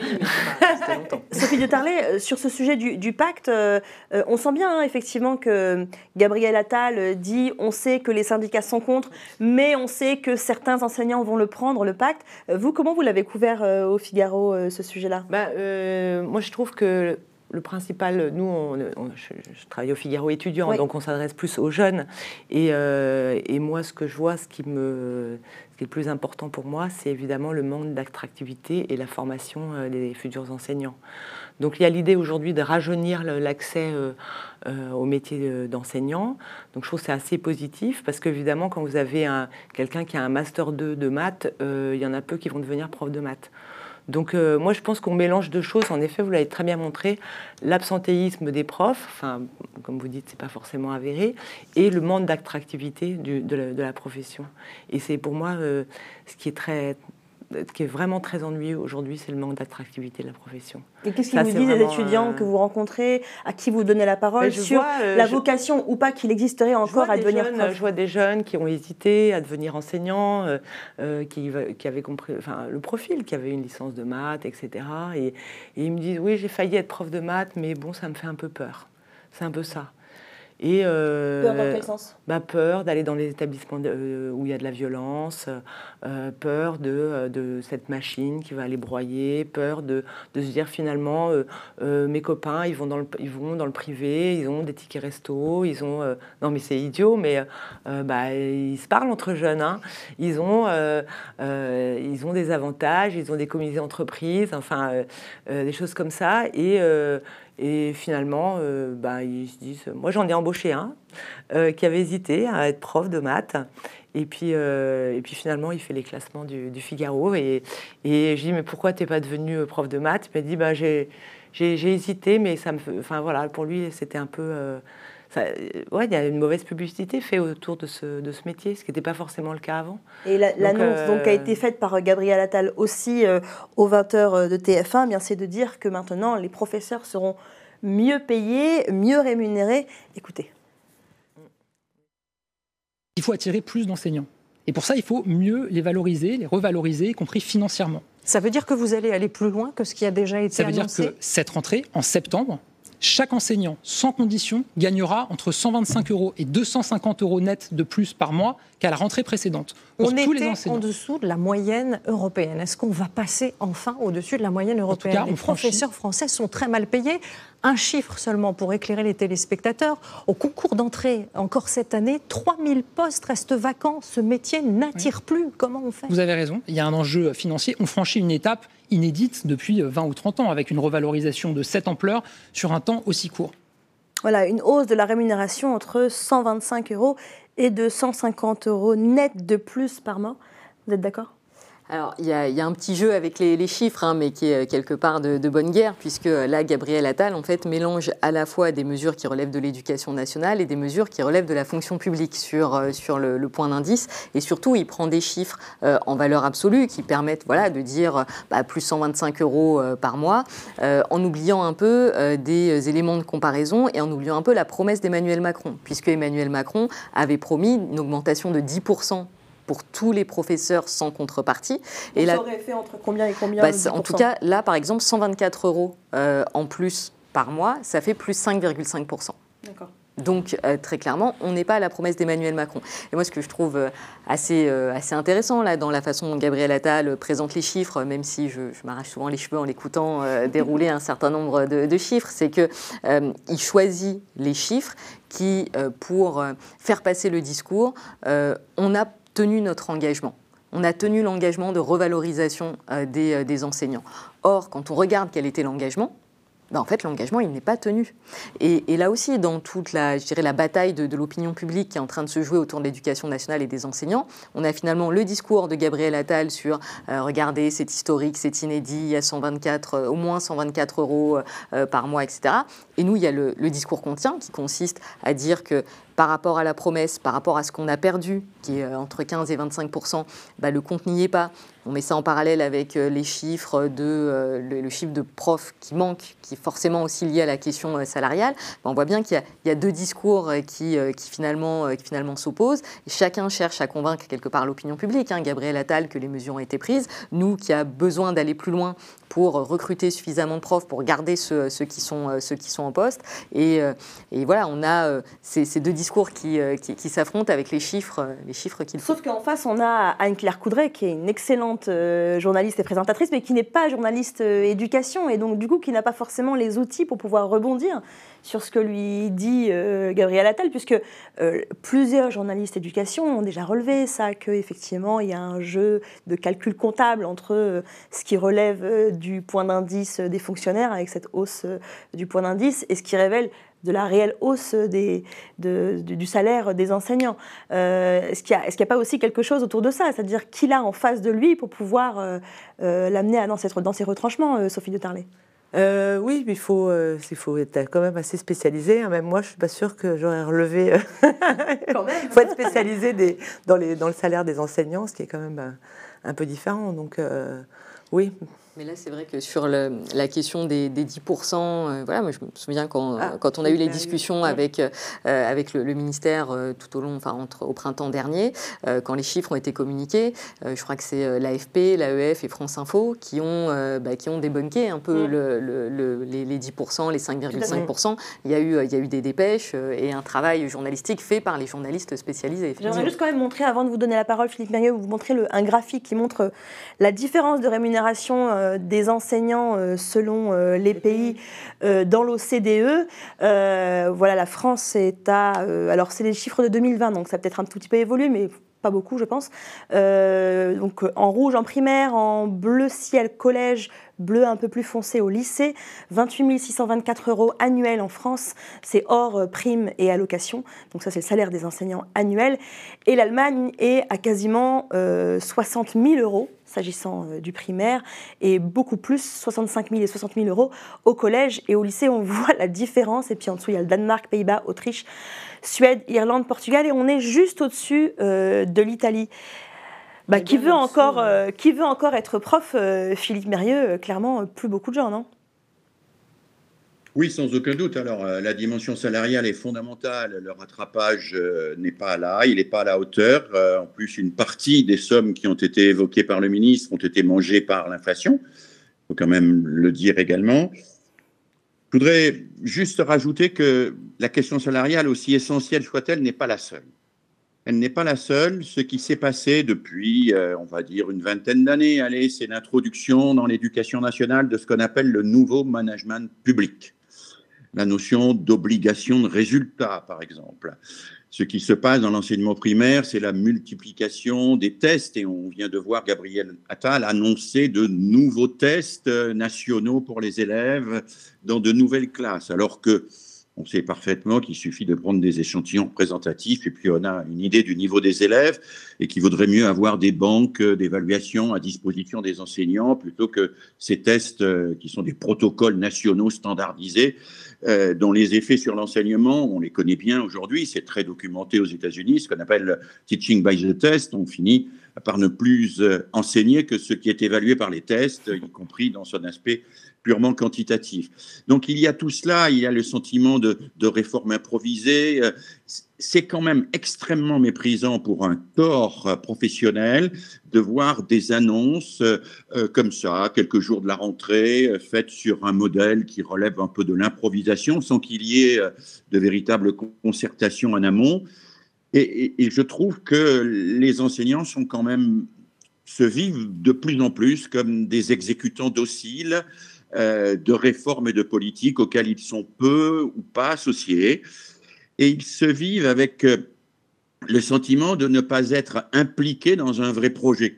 Speaker 1: Sophie de Tarlet, sur ce sujet du, pacte, on sent bien hein, effectivement que Gabriel Attal dit on sait que les syndicats sont contre, mais on sait que certains enseignants vont le prendre, le pacte. Vous, comment vous l'avez couvert euh, au Figaro, euh, ce sujet-là?
Speaker 2: Bah, euh, Moi, je trouve que le principal, nous, je, travaille au Figaro étudiant, donc on s'adresse plus aux jeunes. Et, et, moi, ce que je vois, ce qui, me, ce qui est le plus important pour moi, c'est évidemment le manque d'attractivité et la formation des futurs enseignants. Donc il y a l'idée aujourd'hui de rajeunir l'accès euh, euh, au métier d'enseignant. Donc je trouve que c'est assez positif parce qu'évidemment, quand vous avez quelqu'un qui a un master 2 de maths, euh, il y en a peu qui vont devenir prof de maths. Donc moi je pense qu'on mélange deux choses. En effet, vous l'avez très bien montré, l'absentéisme des profs, enfin comme vous dites, c'est pas forcément avéré, et le manque d'attractivité de, la profession. Et c'est pour moi ce qui est très qui est vraiment très ennuyeux aujourd'hui, c'est le manque d'attractivité de la profession.
Speaker 1: Et qu'est-ce qu'ils vous disent les étudiants euh, que vous rencontrez, à qui vous donnez la parole ben, sur euh, la vocation ou pas qu'il existerait encore à devenir
Speaker 2: jeunes, Je vois des jeunes qui ont hésité à devenir enseignants, euh, qui, qui, avaient compris enfin, le profil, qui avaient une licence de maths, etc. Et, et ils me disent, oui, j'ai failli être prof de maths, mais bon, ça me fait un peu peur. C'est un peu ça.
Speaker 1: Et, euh, peur dans quel sens
Speaker 2: bah, Peur d'aller dans les établissements euh, où il y a de la violence, euh, peur de, de, cette machine qui va aller broyer, peur de, de se dire finalement mes copains ils vont, dans le, ils vont dans le privé, ils ont des tickets resto, ils ont... non mais c'est idiot, mais bah, ils se parlent entre jeunes. Hein. Ils, ont, ils ont des avantages, ils ont des communautés d'entreprise, enfin des choses comme ça. Et et finalement, euh, bah, ils se disent, moi j'en ai embauché un euh, qui avait hésité à être prof de maths. Et puis, euh, et puis finalement, il fait les classements du, Figaro. Et, et je dis, mais pourquoi tu n'es pas devenu prof de maths? Il m'a dit, bah, j'ai hésité, mais ça me, voilà, pour lui, c'était un peu ouais, il y a une mauvaise publicité faite autour de ce, de ce métier, ce qui n'était pas forcément le cas avant.
Speaker 1: Et l'annonce donc, a euh, été faite par Gabriel Attal aussi euh, aux 20h euh, de TF1, eh bien c'est de dire que maintenant les professeurs seront mieux payés, mieux rémunérés. Écoutez.
Speaker 3: Il faut attirer plus d'enseignants. Et pour ça, il faut mieux les valoriser, les revaloriser, y compris financièrement.
Speaker 19: Ça veut dire que vous allez aller plus loin que ce qui a déjà été
Speaker 3: annoncé Ça veut dire que cette rentrée, en septembre, chaque enseignant, sans condition, gagnera entre 125 euros et 250 euros net de plus par mois qu'à la rentrée précédente.
Speaker 19: On tous était les en dessous de la moyenne européenne. Est-ce qu'on va passer enfin au-dessus de la moyenne européenne Les professeurs français sont très mal payés. Un chiffre seulement pour éclairer les téléspectateurs. Au concours d'entrée, encore cette année, 3000 postes restent vacants. Ce métier n'attire plus. Comment on fait
Speaker 3: Vous avez raison. Il y a un enjeu financier. On franchit une étape inédite depuis 20 ou 30 ans, avec une revalorisation de cette ampleur sur un temps aussi court.
Speaker 1: Voilà, une hausse de la rémunération entre 125 euros et 250 euros net de plus par mois. Vous êtes d'accord?
Speaker 8: Alors, il y, a, un petit jeu avec les, chiffres, hein, mais qui est euh, quelque part de, bonne guerre, puisque euh, là, Gabriel Attal, en fait, mélange à la fois des mesures qui relèvent de l'éducation nationale et des mesures qui relèvent de la fonction publique sur, euh, sur le, point d'indice. Et surtout, il prend des chiffres en valeur absolue qui permettent voilà, de dire bah, plus 125 euros par mois, en oubliant un peu des éléments de comparaison et en oubliant un peu la promesse d'Emmanuel Macron, puisque Emmanuel Macron avait promis une augmentation de 10% pour tous les professeurs sans contrepartie.
Speaker 1: Et ça aurait fait entre combien et combien bah,
Speaker 8: En tout cas, là, par exemple, 124 euros euh, en plus par mois, ça fait plus 5,5%. D'accord. Donc, euh, très clairement, on n'est pas à la promesse d'Emmanuel Macron. Et moi, ce que je trouve euh, assez, assez intéressant là, dans la façon dont Gabriel Attal présente les chiffres, même si je, m'arrache souvent les cheveux en l'écoutant dérouler un certain nombre de, de chiffres, c'est qu'il choisit les chiffres qui, pour faire passer le discours, on a tenu notre engagement. On a tenu l'engagement de revalorisation euh, euh, des, enseignants. Or, quand on regarde quel était l'engagement, ben, en fait, l'engagement, il n'est pas tenu. Et, là aussi, dans toute la, je dirais, la bataille de, l'opinion publique qui est en train de se jouer autour de l'éducation nationale et des enseignants, on a finalement le discours de Gabriel Attal sur euh, regardez, c'est historique, c'est inédit, il y a 124, au moins 124 euros par mois, etc. Et nous, il y a le, le discours qu'on tient qui consiste à dire que par rapport à la promesse, par rapport à ce qu'on a perdu, qui est euh, entre 15 et 25 bah, le compte n'y est pas, on met ça en parallèle avec les chiffres de le, chiffre de profs qui manque, qui est forcément aussi lié à la question salariale, ben, on voit bien qu'il y, a deux discours qui, qui finalement, qui finalement s'opposent. chacun cherche à convaincre quelque part l'opinion publique. Hein. Gabriel Attal que les mesures ont été prises. Nous qui a besoin d'aller plus loin pour recruter suffisamment de profs pour garder ceux, qui, sont, ceux qui sont en poste. Et, et voilà, on a ces, ces, deux discours qui, qui, s'affrontent avec les chiffres, les chiffres qu'ils
Speaker 1: Sauf qu'en face, on a Anne-Claire Coudray, qui est une excellente journaliste et présentatrice, mais qui n'est pas journaliste éducation, et donc du coup qui n'a pas forcément les outils pour pouvoir rebondir sur ce que lui dit Gabriel Attal, puisque plusieurs journalistes éducation ont déjà relevé ça, qu'effectivement il y a un jeu de calcul comptable entre ce qui relève du point d'indice des fonctionnaires, avec cette hausse du point d'indice, et ce qui révèle de la réelle hausse des, du salaire des enseignants. Euh, est-ce qu'il n'y a, pas aussi quelque chose autour de ça? C'est-à-dire qu'il a en face de lui pour pouvoir euh, euh, l'amener à dans, dans ses retranchements, Sophie de Tarlet?
Speaker 2: Oui, mais il faut, faut être quand même assez spécialisé. Hein. Même moi, je ne suis pas sûre que j'aurais relevé. Il faut être spécialisé des, dans, les, dans le salaire des enseignants, ce qui est quand même un peu différent. Donc, oui.
Speaker 8: Mais là, c'est vrai que sur le, la question des, des 10%, euh, voilà, moi, je me souviens quand, ah, quand on a eu les discussions avec, euh, avec le, ministère euh, tout au long, enfin, entre, au printemps dernier, quand les chiffres ont été communiqués, je crois que c'est l'AFP, l'AEF et France Info qui ont, bah, qui ont débunké un peu mm. le, les, les, 10%, les 5,5%. Il y, a eu, il y a eu des dépêches et un travail journalistique fait par les journalistes spécialisés.
Speaker 1: J'aimerais juste quand même montrer, avant de vous donner la parole, Philippe Mérieux, vous montrer un graphique qui montre la différence de rémunération euh, des enseignants euh, selon euh, les pays dans l'OCDE. voilà, la France est à... alors, c'est les chiffres de 2020, donc ça a peut-être un tout petit peu évolué, mais pas beaucoup, je pense. donc en rouge en primaire, en bleu ciel collège, bleu un peu plus foncé au lycée, 28 624 euros annuels en France, c'est hors prime et allocation, donc ça c'est le salaire des enseignants annuels, et l'Allemagne est à quasiment 60 000 euros s'agissant euh, du primaire, et beaucoup plus, 65 000 et 60 000 euros au collège et au lycée. On voit la différence. Et puis en dessous, il y a le Danemark, Pays-Bas, Autriche, Suède, Irlande, Portugal, et on est juste au-dessus euh, de l'Italie. Bah, qui, veut encore, euh, qui veut encore être prof, Philippe Mérieux? Clairement, plus beaucoup de gens, non?
Speaker 9: Oui, sans aucun doute. Alors, euh, la dimension salariale est fondamentale. Le rattrapage euh, n'est pas là, il n'est pas à la hauteur. Euh, en plus, une partie des sommes qui ont été évoquées par le ministre ont été mangées par l'inflation. Il faut quand même le dire également. Je voudrais juste rajouter que la question salariale, aussi essentielle soit-elle, n'est pas la seule. Elle n'est pas la seule. Ce qui s'est passé depuis, on va dire, une vingtaine d'années, c'est l'introduction dans l'éducation nationale de ce qu'on appelle le nouveau management public la notion d'obligation de résultat, par exemple. Ce qui se passe dans l'enseignement primaire, c'est la multiplication des tests et on vient de voir Gabriel Attal annoncer de nouveaux tests nationaux pour les élèves dans de nouvelles classes, alors que on sait parfaitement qu'il suffit de prendre des échantillons représentatifs et puis on a une idée du niveau des élèves et qu'il vaudrait mieux avoir des banques d'évaluation à disposition des enseignants plutôt que ces tests euh, qui sont des protocoles nationaux standardisés euh, dont les effets sur l'enseignement, on les connaît bien aujourd'hui, c'est très documenté aux États-Unis, ce qu'on appelle teaching by the test, on finit par ne plus euh, enseigner que ce qui est évalué par les tests, y compris dans son aspect purement quantitatif. Donc il y a tout cela, il y a le sentiment de, réforme improvisée. Euh, c'est quand même extrêmement méprisant pour un corps professionnel de voir des annonces euh, comme ça, quelques jours de la rentrée, faites sur un modèle qui relève un peu de l'improvisation, sans qu'il y ait de véritable concertation en amont. Et, je trouve que les enseignants sont quand même se vivent de plus en plus comme des exécutants dociles euh, de réformes et de politiques auxquelles ils sont peu ou pas associés. Et ils se vivent avec euh, le sentiment de ne pas être impliqués dans un vrai projet.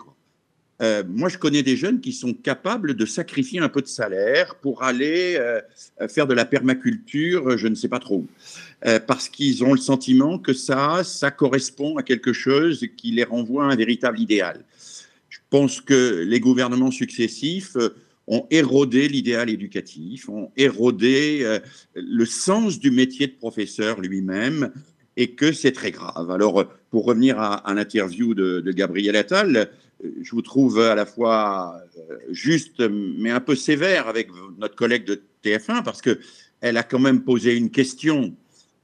Speaker 9: Euh, moi, je connais des jeunes qui sont capables de sacrifier un peu de salaire pour aller faire de la permaculture, je ne sais pas trop, parce qu'ils ont le sentiment que ça, ça correspond à quelque chose qui les renvoie à un véritable idéal. Je pense que les gouvernements successifs ont érodé l'idéal éducatif, ont érodé euh, le sens du métier de professeur lui-même. et que c'est très grave. Alors, pour revenir à, l'interview de, de, Gabriel Attal, je vous trouve à la fois euh, juste, mais un peu sévère avec notre collègue de TF1, parce qu'elle a quand même posé une question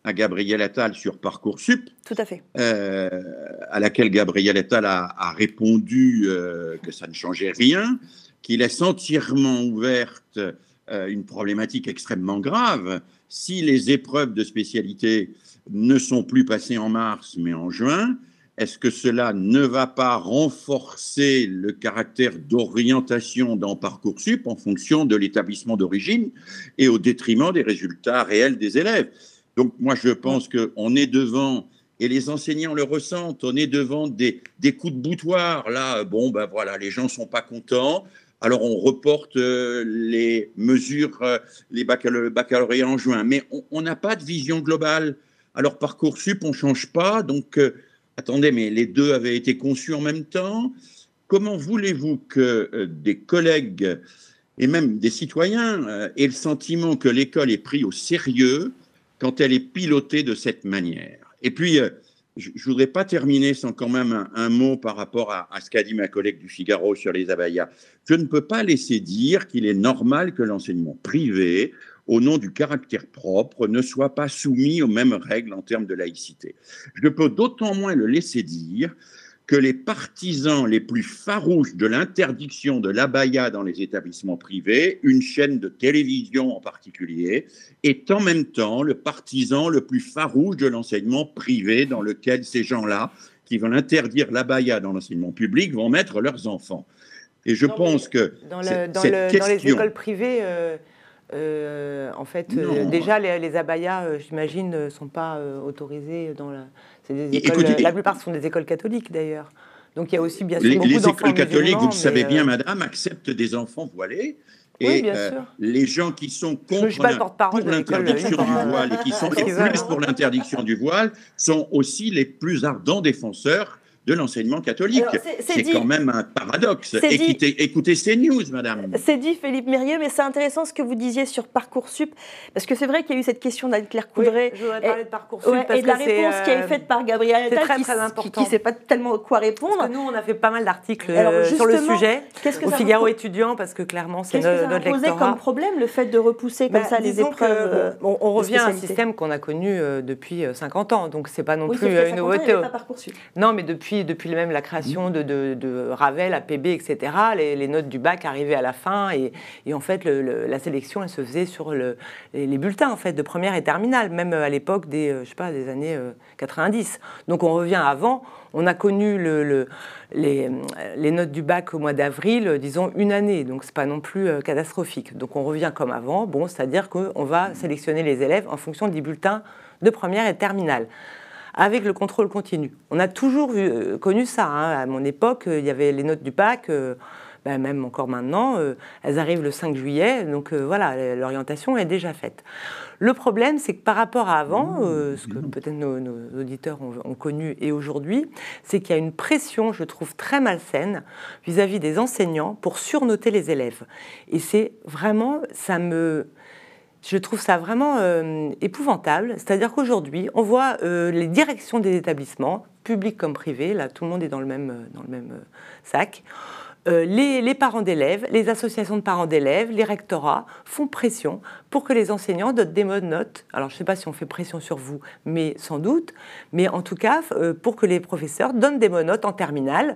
Speaker 9: à Gabriel Attal sur Parcoursup.
Speaker 1: Tout à fait.
Speaker 9: Euh, à laquelle Gabriel Attal a, répondu euh, que ça ne changeait rien, qu'il laisse entièrement ouverte une problématique extrêmement grave. Si les épreuves de spécialité ne sont plus passées en mars, mais en juin, est-ce que cela ne va pas renforcer le caractère d'orientation dans Parcoursup en fonction de l'établissement d'origine et au détriment des résultats réels des élèves? Donc moi, je pense qu'on est devant, et les enseignants le ressentent, on est devant des, coups de boutoir. Là, bon, ben voilà, les gens ne sont pas contents. Alors on reporte euh, les mesures, euh, les baccalauréats en juin, mais on n'a pas de vision globale. Alors Parcoursup, on ne change pas, donc... Euh, attendez, mais les deux avaient été conçus en même temps. Comment voulez-vous que des collègues et même des citoyens aient le sentiment que l'école est prise au sérieux quand elle est pilotée de cette manière Et puis, euh, je ne voudrais pas terminer sans quand même un, mot par rapport à, ce qu'a dit ma collègue du Figaro sur les abayas. Je ne peux pas laisser dire qu'il est normal que l'enseignement privé au nom du caractère propre, ne soit pas soumis aux mêmes règles en termes de laïcité. Je peux d'autant moins le laisser dire que les partisans les plus farouches de l'interdiction de l'abaya dans les établissements privés, une chaîne de télévision en particulier, est en même temps le partisan le plus farouche de l'enseignement privé dans lequel ces gens-là, qui veulent interdire l'abaya dans l'enseignement public, vont mettre leurs enfants. Et je pense que
Speaker 2: dans, les écoles privées, euh, euh, en fait, euh, déjà, les, abayas, euh, j'imagine, ne sont pas autorisés dans la. Des écoles, la plupart sont des écoles catholiques, d'ailleurs. Donc il y a aussi bien sûr
Speaker 9: les,
Speaker 2: beaucoup
Speaker 9: les écoles catholiques, vous le savez bien, madame, acceptent des enfants voilés. Et oui, bien sûr. les gens qui sont contre l'interdiction du voile et qui sont plus pour l'interdiction du voile sont aussi les plus ardents défenseurs de l'enseignement catholique. C'est quand même un paradoxe. Écoutez, écoutez CNews, madame.
Speaker 1: C'est dit, Philippe Mérieux, mais c'est intéressant ce que vous disiez sur Parcoursup, parce que c'est vrai qu'il y a eu cette question d'Anne-Claire Coudray.
Speaker 2: je voudrais parler de Parcoursup.
Speaker 1: et de la réponse qui a été faite par Gabriel Attal,
Speaker 2: très, très important.
Speaker 1: qui ne sait pas tellement quoi répondre.
Speaker 2: Parce que nous, on a fait pas mal d'articles euh, sur le sujet, que au Figaro étudiant, parce que clairement, c'est notre, lectorat. Qu'est-ce
Speaker 1: comme problème, le fait de repousser comme bah, ça les épreuves euh,
Speaker 2: On revient à un système qu'on a connu euh, depuis 50 ans, donc c'est pas non plus une nouveauté. Non, mais depuis même la création de, de, Ravel, APB, etc., les, notes du bac arrivaient à la fin et, en fait la sélection elle se faisait sur le, les, bulletins en fait de première et terminale, même à l'époque des, euh, je sais pas, des années 90. Euh, Donc on revient avant. On a connu le, les, les, notes du bac au mois d'avril, disons une année, donc c'est pas non plus euh, catastrophique. Donc on revient comme avant, bon, c'est-à-dire qu'on va sélectionner les élèves en fonction des bulletins de première et terminale avec le contrôle continu. On a toujours euh, connu ça. Hein. À mon époque, euh, il y avait les notes du bac. Euh, ben, même encore maintenant, elles arrivent le 5 juillet, donc voilà, l'orientation est déjà faite. Le problème, c'est que par rapport à avant, ce que peut-être nos, auditeurs ont, connu et aujourd'hui, c'est qu'il y a une pression, je trouve, très malsaine vis-à-vis des enseignants pour surnoter les élèves. Et c'est vraiment, ça me, je trouve ça vraiment euh, épouvantable. C'est-à-dire qu'aujourd'hui, on voit euh, les directions des établissements, publics comme privés, là tout le monde est dans le même, euh, sac. Les, parents d'élèves, les associations de parents d'élèves, les rectorats font pression pour que les enseignants donnent des bonnes notes. Alors je ne sais pas si on fait pression sur vous, mais sans doute. Mais en tout cas, pour que les professeurs donnent des bonnes notes en terminale.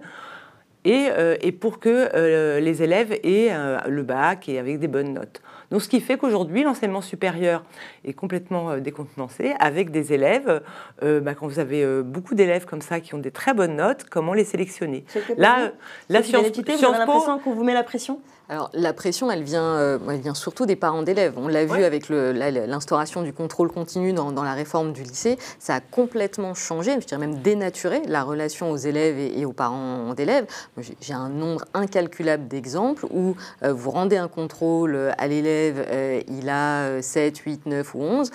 Speaker 2: Et pour que les élèves aient le bac et avec des bonnes notes. Donc, ce qui fait qu'aujourd'hui, l'enseignement supérieur est complètement euh, décontenancé avec des élèves. Euh, bah, quand vous avez euh, beaucoup d'élèves comme ça qui ont des très bonnes notes, comment les sélectionner?
Speaker 1: Là, la science, science vous avez l'impression qu'on vous met la pression?
Speaker 8: Alors la pression, elle vient, euh, elle vient surtout des parents d'élèves. On l'a vu avec l'instauration du contrôle continu dans, la réforme du lycée. Ça a complètement changé, je dirais même dénaturé la relation aux élèves et, aux parents d'élèves. J'ai un nombre incalculable d'exemples où euh, vous rendez un contrôle à l'élève, euh, il a 7, 8, 9 ou 11.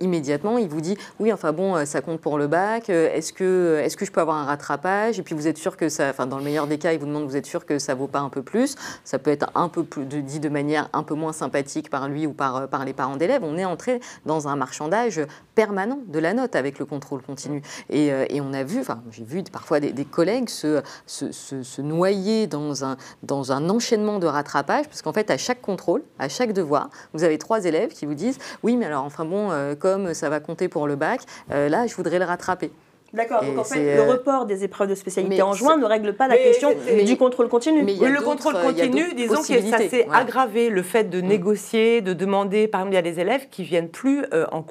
Speaker 8: immédiatement, il vous dit oui, enfin bon, ça compte pour le bac. Est-ce que, est que je peux avoir un rattrapage? Et puis vous êtes sûr que ça, enfin dans le meilleur des cas, il vous demande vous êtes sûr que ça vaut pas un peu plus Ça peut être un peu plus, de, dit de manière un peu moins sympathique par lui ou par, par les parents d'élèves, on est entré dans un marchandage permanent de la note avec le contrôle continu. Et, et on a vu, enfin j'ai vu parfois des, collègues se, se, noyer dans un, dans un enchaînement de rattrapage, parce qu'en fait à chaque contrôle, à chaque devoir, vous avez trois élèves qui vous disent oui mais alors enfin bon, comme ça va compter pour le bac, là je voudrais le rattraper.
Speaker 1: D'accord, donc en fait, le euh, report des épreuves de spécialité en juin ne règle pas la question du contrôle continu.
Speaker 2: Mais le contrôle continu, disons que ça s'est aggravé. Le fait de mm. négocier, de demander, par exemple, il y a des élèves qui viennent plus euh, en,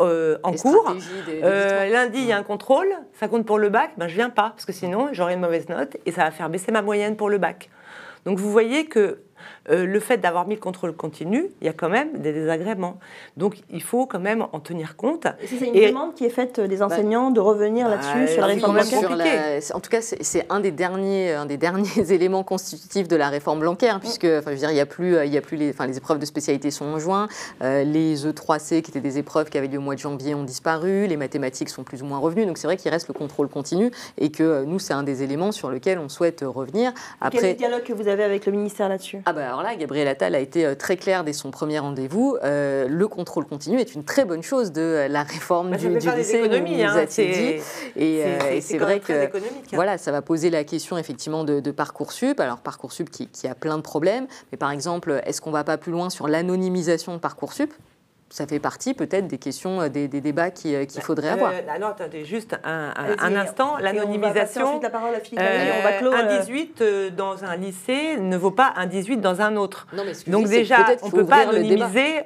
Speaker 2: euh, en cours. lundi, il y a un contrôle, ça compte pour le bac, ben, je viens pas, parce que sinon, j'aurai une mauvaise note et ça va faire baisser ma moyenne pour le bac. Donc vous voyez que euh, le fait d'avoir mis le contrôle continu, il y a quand même des désagréments. Donc il faut quand même en tenir compte.
Speaker 1: C'est une demande qui est faite des bah, enseignants de revenir bah, là-dessus sur la réforme Blanquer
Speaker 8: En tout cas, c'est un des derniers, un des derniers éléments constitutifs de la réforme Blanquer, hein, puisque enfin, je veux dire, il n'y a plus, il y a plus les, enfin, les épreuves de spécialité sont en juin, euh, les E3C qui étaient des épreuves qui avaient lieu au mois de janvier ont disparu, les mathématiques sont plus ou moins revenues. Donc c'est vrai qu'il reste le contrôle continu et que euh, nous, c'est un des éléments sur lequel on souhaite revenir.
Speaker 1: Après, Quel est le dialogue que vous avez avec le ministère là-dessus?
Speaker 8: Ah bah alors là, Gabriel Attal a été euh, très clair dès son premier rendez-vous. Euh, le contrôle continu est une très bonne chose de euh, la réforme bah, du, du lycée. Hein,
Speaker 2: et,
Speaker 8: et c'est vrai que hein. voilà, ça va poser la question effectivement de, de Parcoursup. Alors Parcoursup qui, qui, a plein de problèmes, mais par exemple, est-ce qu'on va pas plus loin sur l'anonymisation de Parcoursup? Ça fait partie peut-être des questions, euh, des, débats qu'il euh, faudrait avoir.
Speaker 2: Euh, non, attendez, juste un, instant. L'anonymisation, un 18 dans un lycée ne vaut pas un 18 dans un autre. Donc déjà, on ne peut pas anonymiser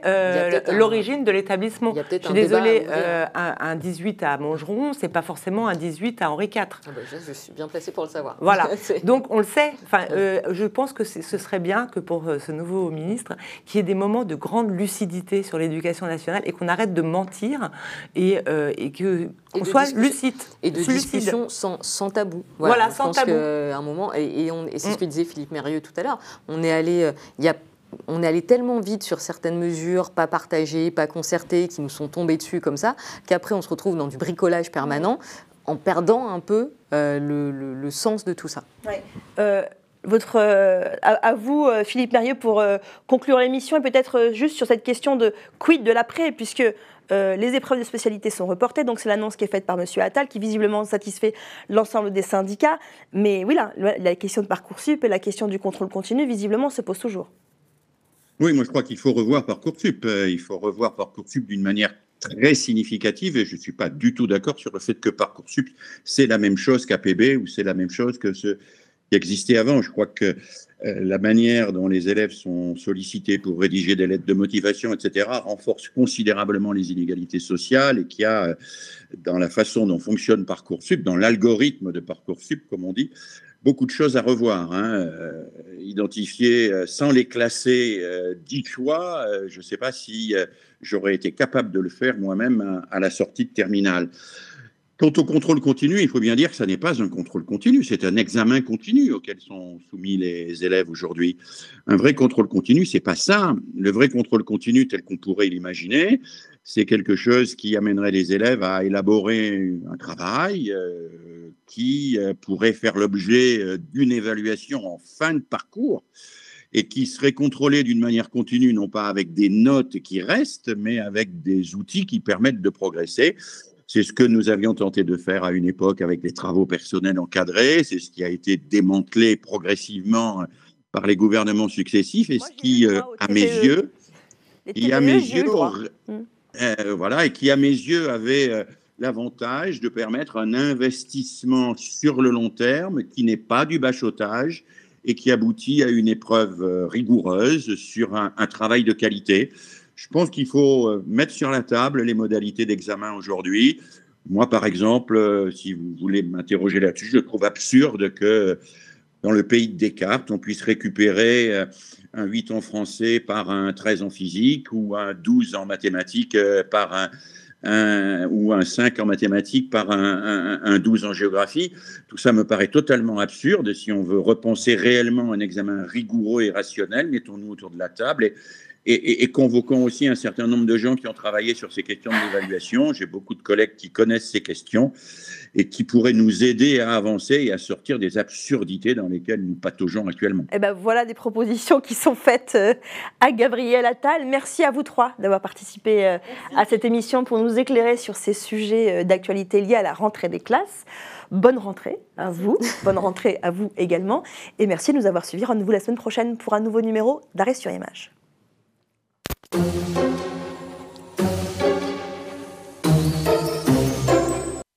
Speaker 2: l'origine de l'établissement. Je suis désolée, un, 18 à Montgeron, c'est pas forcément un 18 à Henri IV.
Speaker 8: Ah bah, je, suis bien placée pour le savoir.
Speaker 2: Voilà. Donc on le sait. Enfin, je pense que ce serait bien que pour ce nouveau ministre, qu'il y ait des moments de grande lucidité sur l'éducation nationale et qu'on arrête de mentir et, euh, et que qu'on soit lucide.
Speaker 8: Et de discussion sans, sans, tabou.
Speaker 2: Voilà, sans tabou.
Speaker 8: un moment, et, et, et c'est ce que mm. disait Philippe Mérieux tout à l'heure, on est allé, euh, il y a on est allé tellement vite sur certaines mesures, pas partagées, pas concertées, qui nous sont tombées dessus comme ça, qu'après on se retrouve dans du bricolage permanent en perdant un peu euh, le, le, sens de tout ça.
Speaker 1: Ouais. Euh, votre, euh, à, vous, euh, Philippe Mérieux, pour euh, conclure l'émission et peut-être juste sur cette question de quid de l'après, puisque les épreuves de spécialité sont reportées, donc c'est l'annonce qui est faite par M. Attal, qui visiblement satisfait l'ensemble des syndicats. Mais oui, la question de Parcoursup et la question du contrôle continu, visiblement, se pose toujours.
Speaker 9: Oui, moi je crois qu'il faut revoir Parcoursup. Il faut revoir Parcoursup d'une manière très significative et je ne suis pas du tout d'accord sur le fait que Parcoursup, c'est la même chose qu'APB ou c'est la même chose que ce qui existait avant. Je crois que euh, la manière dont les élèves sont sollicités pour rédiger des lettres de motivation, etc., renforce considérablement les inégalités sociales et qu'il y a, euh, dans la façon dont fonctionne Parcoursup, dans l'algorithme de Parcoursup, comme on dit, beaucoup de choses à revoir. Hein. Euh, identifier sans les classer dix choix, je ne sais pas si j'aurais été capable de le faire moi-même à, la sortie de terminale. Quant au contrôle continu, il faut bien dire que ce n'est pas un contrôle continu, c'est un examen continu auquel sont soumis les élèves aujourd'hui. Un vrai contrôle continu, c'est pas ça. Le vrai contrôle continu, tel qu'on pourrait l'imaginer, c'est quelque chose qui amènerait les élèves à élaborer un travail euh, qui euh, pourrait faire l'objet euh, d'une évaluation en fin de parcours et qui serait contrôlé d'une manière continue, non pas avec des notes qui restent, mais avec des outils qui permettent de progresser. C'est ce que nous avions tenté de faire à une époque avec des travaux personnels encadrés. C'est ce qui a été démantelé progressivement par les gouvernements successifs et ce qui, euh, à mes yeux, qui à mes yeux, euh, voilà, et qui à mes yeux avait euh, l'avantage de permettre un investissement sur le long terme qui n'est pas du bachotage et qui aboutit à une épreuve rigoureuse sur un, un travail de qualité. Je pense qu'il faut euh, mettre sur la table les modalités d'examen aujourd'hui. Moi, par exemple, euh, si vous voulez m'interroger là-dessus, je trouve absurde que dans le pays de Descartes, on puisse récupérer euh, un 8 en français par un 13 en physique ou un 12 en mathématiques par un, ou un 5 en mathématiques par un, un, 12 en géographie. Tout ça me paraît totalement absurde. Si on veut repenser réellement un examen rigoureux et rationnel, mettons-nous autour de la table et, et, convoquant aussi un certain nombre de gens qui ont travaillé sur ces questions d'évaluation. J'ai beaucoup de collègues qui connaissent ces questions et qui pourraient nous aider à avancer et à sortir des absurdités dans lesquelles nous pataugeons actuellement.
Speaker 1: Et eh ben voilà des propositions qui sont faites euh, à Gabriel Attal. Merci à vous trois d'avoir participé euh, à cette émission pour nous éclairer sur ces sujets euh, d'actualité liés à la rentrée des classes. Bonne rentrée à vous, bonne rentrée à vous également, et merci de nous avoir suivis. Rendez-vous la semaine prochaine pour un nouveau numéro d'Arrêt sur Image. Música